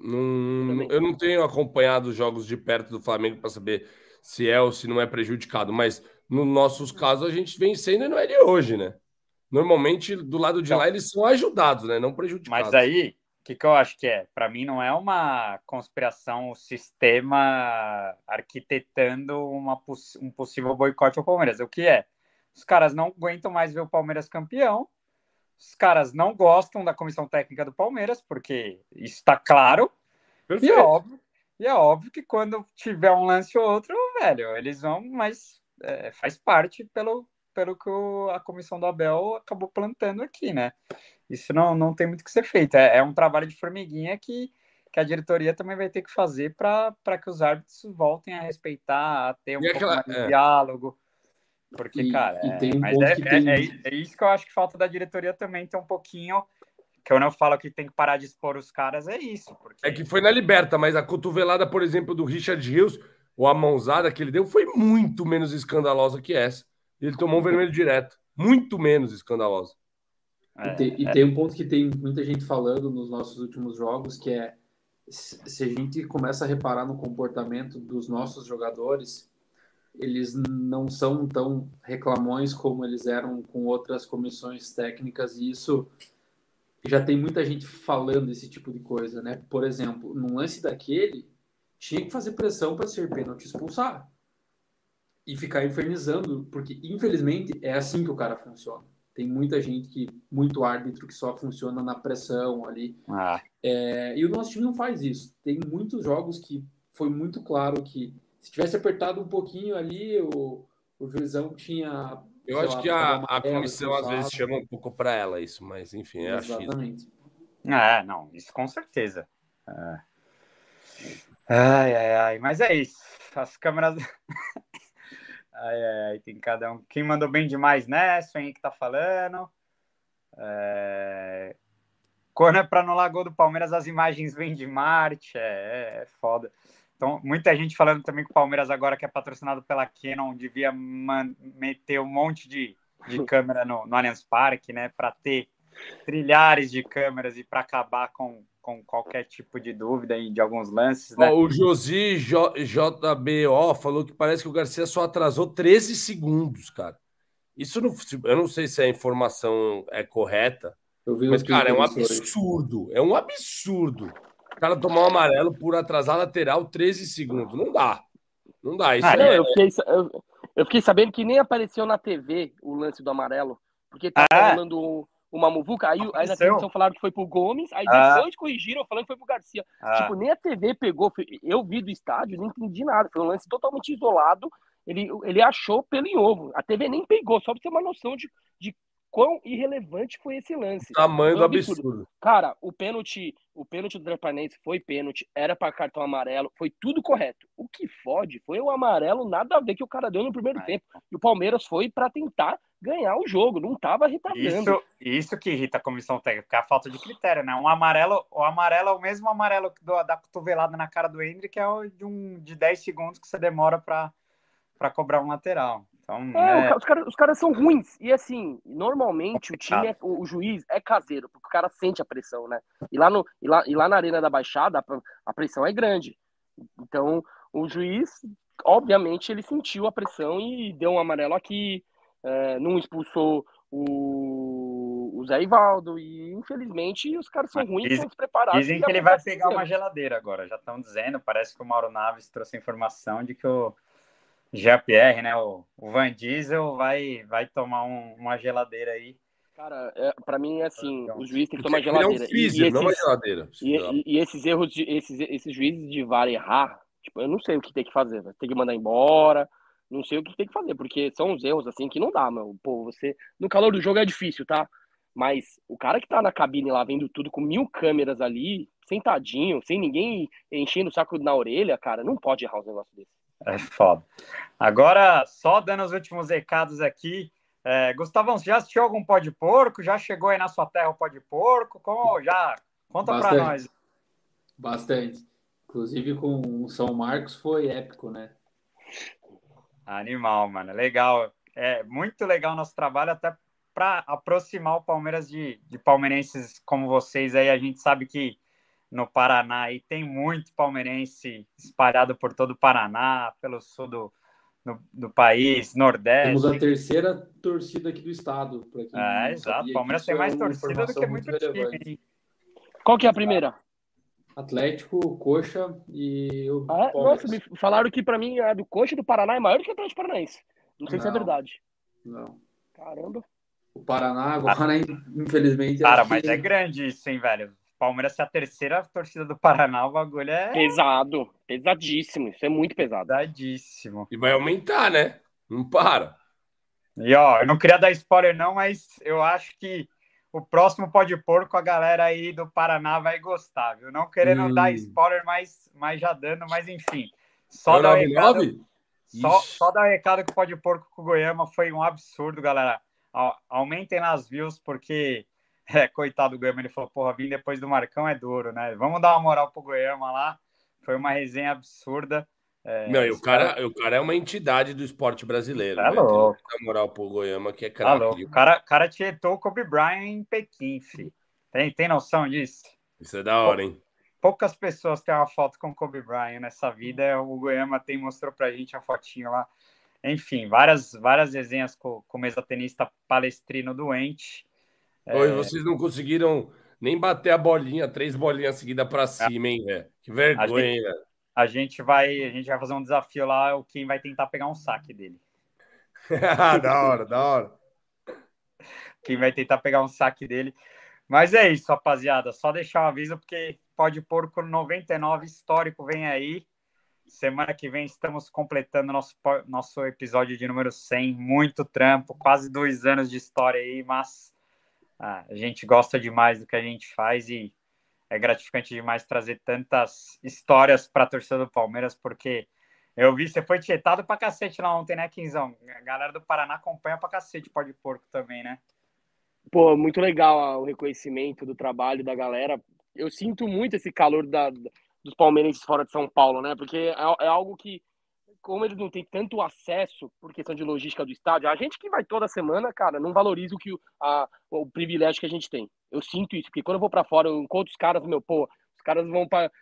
Também.
eu não tenho acompanhado os jogos de perto do Flamengo para saber se é ou se não é prejudicado, mas nos nossos casos a gente vem sendo e não é de hoje, né? Normalmente do lado de
Então.
lá eles são ajudados, né? Não prejudicados.
Mas aí, que, que eu acho que é? Para mim, não é uma conspiração, o sistema arquitetando uma, um possível boicote ao Palmeiras. O que é? Os caras não aguentam mais ver o Palmeiras campeão. Os caras não gostam da comissão técnica do Palmeiras, porque isso está claro. E é óbvio. E é óbvio que quando tiver um lance ou outro, velho, eles vão, mas é, faz parte pelo, pelo que o- a comissão do Abel acabou plantando aqui, né? Isso não, não tem muito o que ser feito. É, é um trabalho de formiguinha que, que a diretoria também vai ter que fazer para que os árbitros voltem a respeitar, a ter um
E
pouco
aquela-
mais de
é.
diálogo. Porque,
E-
cara,
e
é,
um
mas é,
que
é-
tem-
é- é isso que eu acho que falta da diretoria também, ter um pouquinho. Que eu não falo que tem que parar de expor os caras, é isso. Porque...
É que foi na liberta, mas a cotovelada, por exemplo, do Richard Rios, ou a mãozada que ele deu, foi muito menos escandalosa que essa. Ele tomou um vermelho direto. Muito menos escandalosa.
É,
E, tem, e tem um ponto que tem muita gente falando nos nossos últimos jogos, que é se a gente começa a reparar no comportamento dos nossos jogadores, eles não são tão reclamões como eles eram com outras comissões técnicas, e isso já tem muita gente falando esse tipo de coisa, né? Por exemplo, num lance daquele, tinha que fazer pressão para ser pênalti expulsar. E ficar infernizando, porque infelizmente é assim que o cara funciona. Tem muita gente que, muito árbitro que só funciona na pressão ali.
ah,
É, e o nosso time não faz isso. Tem muitos jogos que foi muito claro que se tivesse apertado um pouquinho ali, o, o juizão tinha.
Eu acho
lá,
que a, a comissão às vezes chama um pouco para ela isso, mas enfim, é.
Exatamente.
É, não, isso com certeza. É. Ai, ai, ai, mas é isso. As câmeras. Ai, ai, tem cada um. Quem mandou bem demais nessa, hein, que tá falando. É... Quando é para no Lagoa do Palmeiras, as imagens vêm de Marte, é, é foda. Então, muita gente falando também que o Palmeiras, agora que é patrocinado pela Canon, devia meter um monte de, de câmera no, no Allianz Parque, né, para ter trilhares de câmeras e para acabar com, com qualquer tipo de dúvida aí de alguns lances, né?
Ó, o Josi J- JBO falou que parece que o Garcia só atrasou 13 segundos, cara. Isso não, eu não sei se a informação é correta,
Eu vi
mas, cara, é um absurdo. É um absurdo. O cara tomar um amarelo por atrasar lateral 13 segundos. Não dá. Não dá. Isso
Ah,
Não,
é,
eu, fiquei, eu, eu fiquei sabendo que nem apareceu na TV o lance do amarelo, porque tava
Ah.
rolando um- uma muvuca, aí, aí na televisão falaram que foi pro Gomes, aí
Ah.
depois corrigiram falando que foi pro Garcia.
Ah,
Tipo, nem a TV pegou, eu vi do estádio, não entendi nada, foi um lance totalmente isolado, ele, ele achou pelo em ovo, a TV nem pegou, só pra ter uma noção de, de quão irrelevante foi esse lance.
o tamanho do
absurdo.
absurdo.
Cara, o pênalti, o pênalti do Drapanense foi pênalti, era para cartão amarelo, foi tudo correto. O que fode foi o amarelo, nada a ver que o cara deu no primeiro
Ai.
tempo. E o Palmeiras foi para tentar ganhar o jogo, não tava retardando.
Isso, isso que irrita a comissão técnica, é a falta de critério, né? Um amarelo, o amarelo é o mesmo amarelo do- da cotovelada na cara do Hendrick, que é o de, um, de 10 segundos que você demora para cobrar um lateral. Então,
É,
né,
os, caras, os caras são ruins. E assim, normalmente o time, é- o, o juiz é caseiro, porque o cara sente a pressão, né? E lá, no, e lá, e lá na Arena da Baixada, a, pressão é grande. Então, o juiz obviamente ele sentiu a pressão e deu um amarelo aqui, é, não expulsou o, o Zé Ivaldo e infelizmente os caras são ruins,
Diz,
estão preparados.
Dizem que ele vai pegar uma geladeira agora, já estão dizendo, parece que o Mauro Naves trouxe a informação de que o Jean-Pierre, né, o, o, Van Diesel vai, vai tomar um, uma geladeira aí.
Cara, é, para mim é assim, então, os juízes têm que tomar geladeira.
É um freezer, e, esses, não uma geladeira.
E, e, e, esses erros, de, esses, esses juízes de VAR errar, tipo, eu não sei o que tem que fazer, tem que mandar embora, não sei o que tem que fazer, porque são os erros assim que não dá, meu. Pô, você. No calor do jogo é difícil, tá? Mas o cara que tá na cabine lá vendo tudo com mil câmeras ali, sentadinho, sem ninguém enchendo o saco na orelha, cara, não pode errar um negócio desse.
É foda. Agora, só dando os últimos recados aqui. É, Gustavão, você já assistiu algum pó de porco? Já chegou aí na sua terra o pó de porco? Como, já conta para nós.
Bastante. Inclusive com o São Marcos foi épico, né?
Animal, mano. Legal. É muito legal o nosso trabalho, até para aproximar o Palmeiras de, de palmeirenses como vocês aí. A gente sabe que no Paraná e tem muito palmeirense espalhado por todo o Paraná, pelo sul do, do, do país, Nordeste.
Temos a terceira torcida aqui do estado.
É, exato. O Palmeiras tem mais é torcida do que muito, muito time.
Qual que é a primeira?
Atlético, Coxa e o
ah, Nossa, me falaram que para mim a do Coxa do Paraná é maior que o Atlético Paranaense. Não sei não, se é verdade.
Não.
Caramba.
O Paraná agora, infelizmente...
Cara, mas que... é grande isso, hein, velho? Palmeiras ser a terceira torcida do Paraná, o bagulho é...
Pesado, pesadíssimo. Isso é muito pesado.
Pesadíssimo.
E vai aumentar, né? Não para.
E, ó, eu não queria dar spoiler não, mas eu acho que o próximo pode porco a galera aí do Paraná vai gostar, viu? Não querendo hum. dar spoiler, mas, mas já dando, mas enfim. Só é dar recado, só, só dar recado que o pode porco com o Goiama foi um absurdo, galera. Aumentem nas views, porque, é, coitado do Goiama, ele falou, porra, vim depois do Marcão é duro, né? Vamos dar uma moral pro Goiama lá. Foi uma resenha absurda.
É, não, e o cara, o cara é uma entidade do esporte brasileiro.
É né? louco.
Na moral pro Goiama, que é
craque. Tá o cara, cara tietou o Kobe Bryant em Pequim, filho. Tem, tem noção disso?
Isso é da hora, hein?
Poucas pessoas têm uma foto com o Kobe Bryant nessa vida. O Goiama tem, mostrou pra gente a fotinha lá. Enfim, várias, várias resenhas com, com o mesatenista palestrino doente.
Oi, é... vocês não conseguiram nem bater a bolinha, três bolinhas seguidas para cima, hein, velho? Que vergonha, velho
a gente vai a gente vai fazer um desafio lá, o quem vai tentar pegar um saque dele.
da hora, da hora.
Quem vai tentar pegar um saque dele. Mas é isso, rapaziada. Só deixar um aviso, porque pode pôr com 99 histórico vem aí. Semana que vem estamos completando nosso, nosso episódio de número 100. Muito trampo, quase dois anos de história aí, mas ah, a gente gosta demais do que a gente faz e é gratificante demais trazer tantas histórias para a torcida do Palmeiras, porque eu vi, você foi tietado para cacete lá ontem, né, Quinzão? A galera do Paraná acompanha para cacete Pode Porco também, né?
Pô, muito legal o reconhecimento do trabalho da galera. Eu sinto muito esse calor da, dos palmeirenses fora de São Paulo, né? Porque é, é algo que como eles não têm tanto acesso por questão de logística do estádio, a gente que vai toda semana, cara, não valoriza o que a, o privilégio que a gente tem. Eu sinto isso, porque quando eu vou para fora, eu encontro os caras, meu, pô, os caras vão para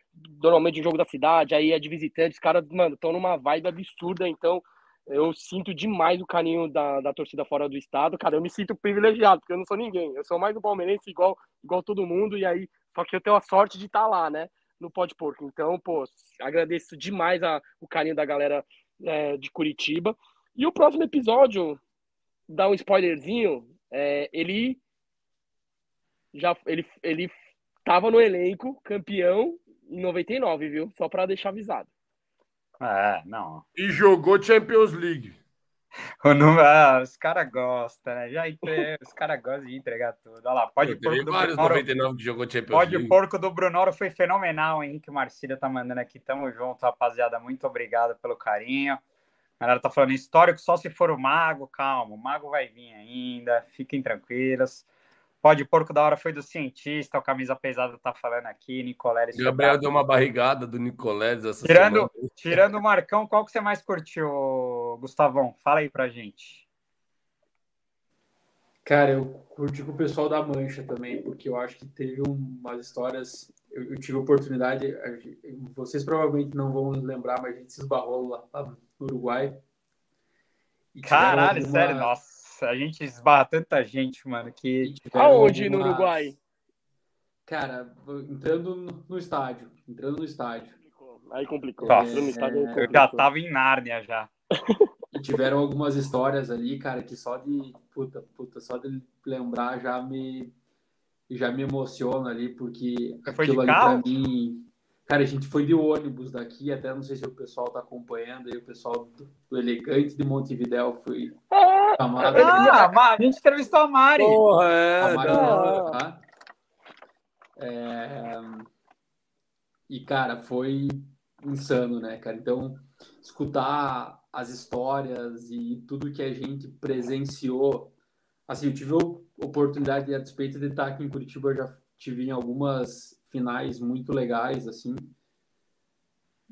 normalmente o jogo da cidade, aí é de visitante, os caras, mano, estão numa vibe absurda, então eu sinto demais o carinho da, da torcida fora do estado, cara, eu me sinto privilegiado, porque eu não sou ninguém, eu sou mais um palmeirense igual, igual todo mundo, e aí, só que eu tenho a sorte de estar tá lá, né? No Pode Porco. Então, pô, agradeço demais a, o carinho da galera é, de Curitiba. E o próximo episódio, dá um spoilerzinho, é, ele já ele, ele tava no elenco, campeão em 99, viu? Só para deixar avisado.
É, não.
E jogou Champions League.
O número, ah, os caras gostam, né? Já entre... os caras gostam de entregar tudo. Olha lá, pode
porco do vários Brunoro. 99 que jogou Champions
pode League. porco do Brunoro foi fenomenal. O Henrique Marcília tá mandando aqui. Tamo junto, rapaziada. Muito obrigado pelo carinho. A galera tá falando histórico só se for o Mago. Calma, o Mago vai vir ainda. Fiquem tranquilos. Pode porco da hora foi do cientista, o camisa pesada tá falando aqui, Nicoleles.
Gabriel deu uma barrigada do Nicoleles essa
tirando, semana. Tirando o Marcão, qual que você mais curtiu, Gustavão? Fala aí pra gente.
Cara, eu curti com o pessoal da Mancha também, porque eu acho que teve umas histórias. Eu, eu tive oportunidade, vocês provavelmente não vão lembrar, mas a gente se esbarrou lá,
no Uruguai.
Caralho, alguma... sério, nossa, a gente esbarra tanta gente, mano, que.
Aonde algumas... no Uruguai?
Cara, entrando no estádio. Entrando no estádio.
Aí complicou.
Nossa, no estádio, complicou. Eu já tava em Nárnia já.
E tiveram algumas histórias ali, cara, que só de. Puta, puta, só de lembrar já me. Já me emociona ali, porque
Você aquilo ali carro?
pra mim. Cara, a gente foi de ônibus daqui, até não sei se o pessoal tá acompanhando aí, o pessoal do, do Elegante de Montevidéu foi
chamado. Ah, a gente entrevistou a Mari.
Porra, é.
A Mari, tá? É... E, cara, foi insano, né, cara? Então, escutar as histórias e tudo que a gente presenciou. Assim, eu tive a oportunidade, a despeito de estar aqui em Curitiba, eu já tive em algumas finais muito legais, assim.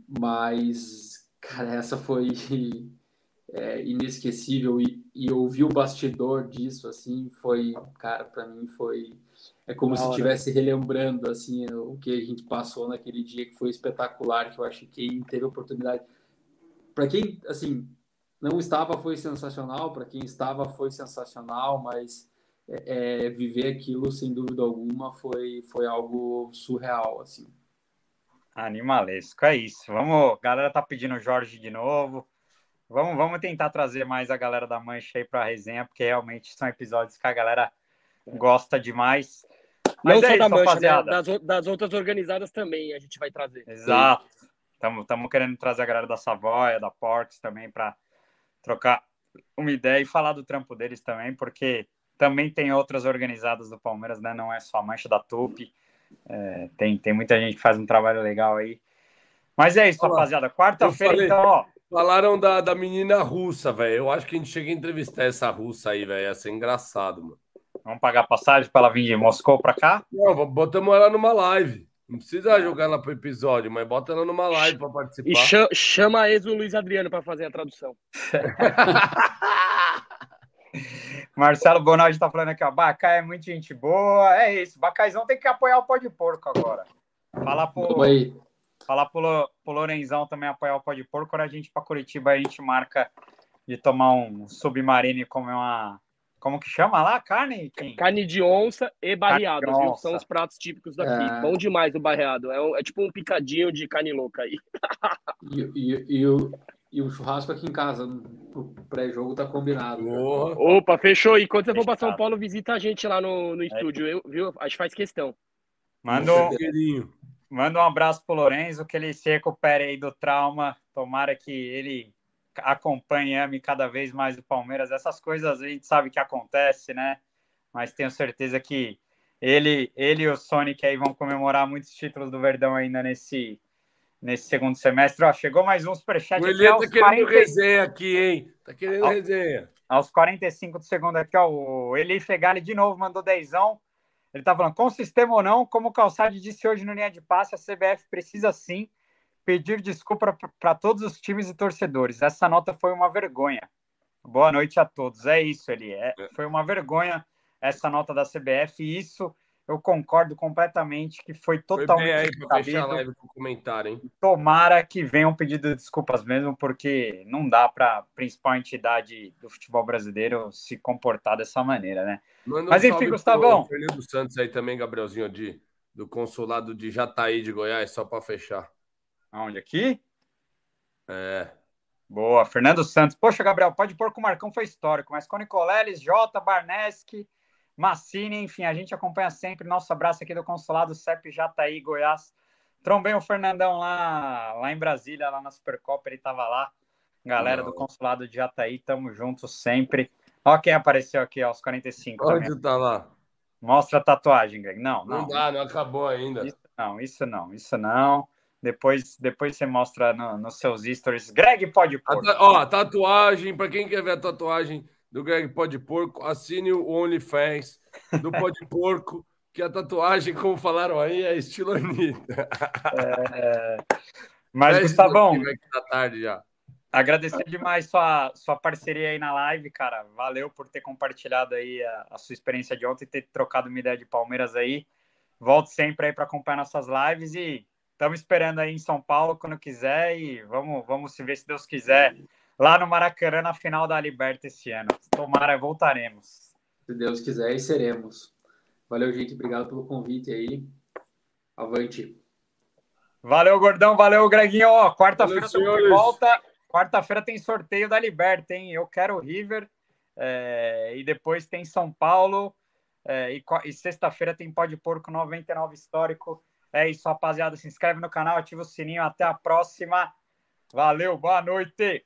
Mas, cara, essa foi é, inesquecível. E, e ouvir o bastidor disso, assim, foi, cara, para mim foi é como se estivesse relembrando assim o que a gente passou naquele dia que foi espetacular, que eu acho que quem teve oportunidade para quem assim não estava foi sensacional, para quem estava foi sensacional, mas é, é, viver aquilo sem dúvida alguma foi foi algo surreal assim.
Animalesco, é isso. Vamos, a galera tá pedindo o Jorge de novo. Vamos, vamos tentar trazer mais a galera da Mancha aí para a resenha, porque realmente são episódios que a galera gosta demais.
Mas Não é só da Mancha, né? das, das, outras organizadas também a gente vai trazer.
Exato. Estamos querendo trazer a galera da Savoia, da Porks também para trocar uma ideia e falar do trampo deles também, porque também tem outras organizadas do Palmeiras, né? Não é só a Mancha da Tupi. É, tem, tem muita gente que faz um trabalho legal aí. Mas é isso, Olá. rapaziada. Quarta-feira, então, ó.
Falaram da, da menina russa, velho. Eu acho que a gente chega a entrevistar essa russa aí, velho. Ia ser engraçado, mano.
Vamos pagar passagem para ela vir de Moscou para cá?
Não, botamos ela numa live. Não precisa jogar ela pro episódio, mas bota ela numa live para participar.
E chama a ex o Luiz Adriano para fazer a tradução.
Marcelo Bonaldi tá falando aqui, ó. Bacá é muito gente boa. É isso. Bacaizão tem que apoiar o pó de porco agora. Fala pro,
Oi.
Falar pro, pro Lorenzão também apoiar o pó de porco. Quando a gente para Curitiba, a gente marca de tomar um submarino e comer uma, como que chama lá? Carne? Quem?
Carne de onça e barreado, viu? São os pratos típicos daqui. É... Bom demais o barreado. É, um, é, tipo um picadinho de carne louca aí.
e, e, e, o, e o churrasco aqui em casa, o pré-jogo tá combinado.
Opa, fechou. E quando você for para São Paulo, visita a gente lá no, no é. estúdio, eu, viu? Acho que faz questão.
Manda um, manda um abraço pro Lorenzo, que ele se recupere aí do trauma. Tomara que ele acompanhe ame cada vez mais o Palmeiras. Essas coisas a gente sabe que acontece, né? Mas tenho certeza que ele, ele e o Sonic aí vão comemorar muitos títulos do Verdão ainda nesse, nesse segundo semestre. Ó, chegou mais um superchat.
O Elias tá querendo 40... resenha aqui, hein? Tá querendo resenha.
Aos 45 do segundo aqui, ó, o Eli Fegali de novo mandou dezão. Ele tá falando, com sistema ou não, como o Calçade disse hoje no linha de passe, a CBF precisa sim pedir desculpa para todos os times e torcedores. Essa nota foi uma vergonha. Boa noite a todos. É isso, Eli. É, é, foi uma vergonha essa nota da CBF. E isso eu concordo completamente que foi totalmente. Foi
aí para fechar a live com comentário, hein?
Tomara que venham pedido desculpas mesmo, porque não dá para a principal entidade do futebol brasileiro se comportar dessa maneira, né?
Manda Mas enfim, Gustavão. Fernando Santos aí também, Gabrielzinho, de, do consulado de Jataí de Goiás, só para fechar.
Aonde aqui?
É.
Boa, Fernando Santos. Poxa, Gabriel, pode pôr que o Marcão foi histórico, mas com Nicoleles, Jota, Barneski, Massini, enfim, a gente acompanha sempre. Nosso abraço aqui do Consulado CEP Jataí, Goiás. Trombei o Fernandão lá, lá em Brasília, lá na Supercopa, ele estava lá. Galera Não. do Consulado de Jataí, tamo junto sempre. Ó quem apareceu aqui aos 45.
Onde também. tá lá?
Mostra a tatuagem, Greg. Não,
não. Não dá, não acabou ainda.
Isso não, isso não, isso não. Depois, depois você mostra no, nos seus stories. Greg pode pôr.
ó, tatuagem, para quem quer ver a tatuagem do Greg Pode Porco, assine o OnlyFans do Pode Porco, que a tatuagem, como falaram aí, é estilo Anitta.
É... Mas, Gustavão,
tá tarde já.
agradecer demais sua, sua parceria aí na live, cara. Valeu por ter compartilhado aí a, a sua experiência de ontem e ter trocado uma ideia de Palmeiras aí. Volte sempre aí para acompanhar nossas lives e Estamos esperando aí em São Paulo quando quiser e vamos, vamos se ver se Deus quiser lá no Maracanã na final da Liberta esse ano. Tomara, voltaremos.
Se Deus quiser e seremos. Valeu, gente. Obrigado pelo convite aí. Avante.
Valeu, gordão. Valeu, Greguinho. Quarta-feira estamos de volta. Quarta-feira tem sorteio da Liberta, hein? Eu quero o River. É, e depois tem São Paulo. É, e, e sexta-feira tem Pode Porco 99 histórico. É isso, rapaziada. Se inscreve no canal, ativa o sininho. Até a próxima. Valeu, boa noite.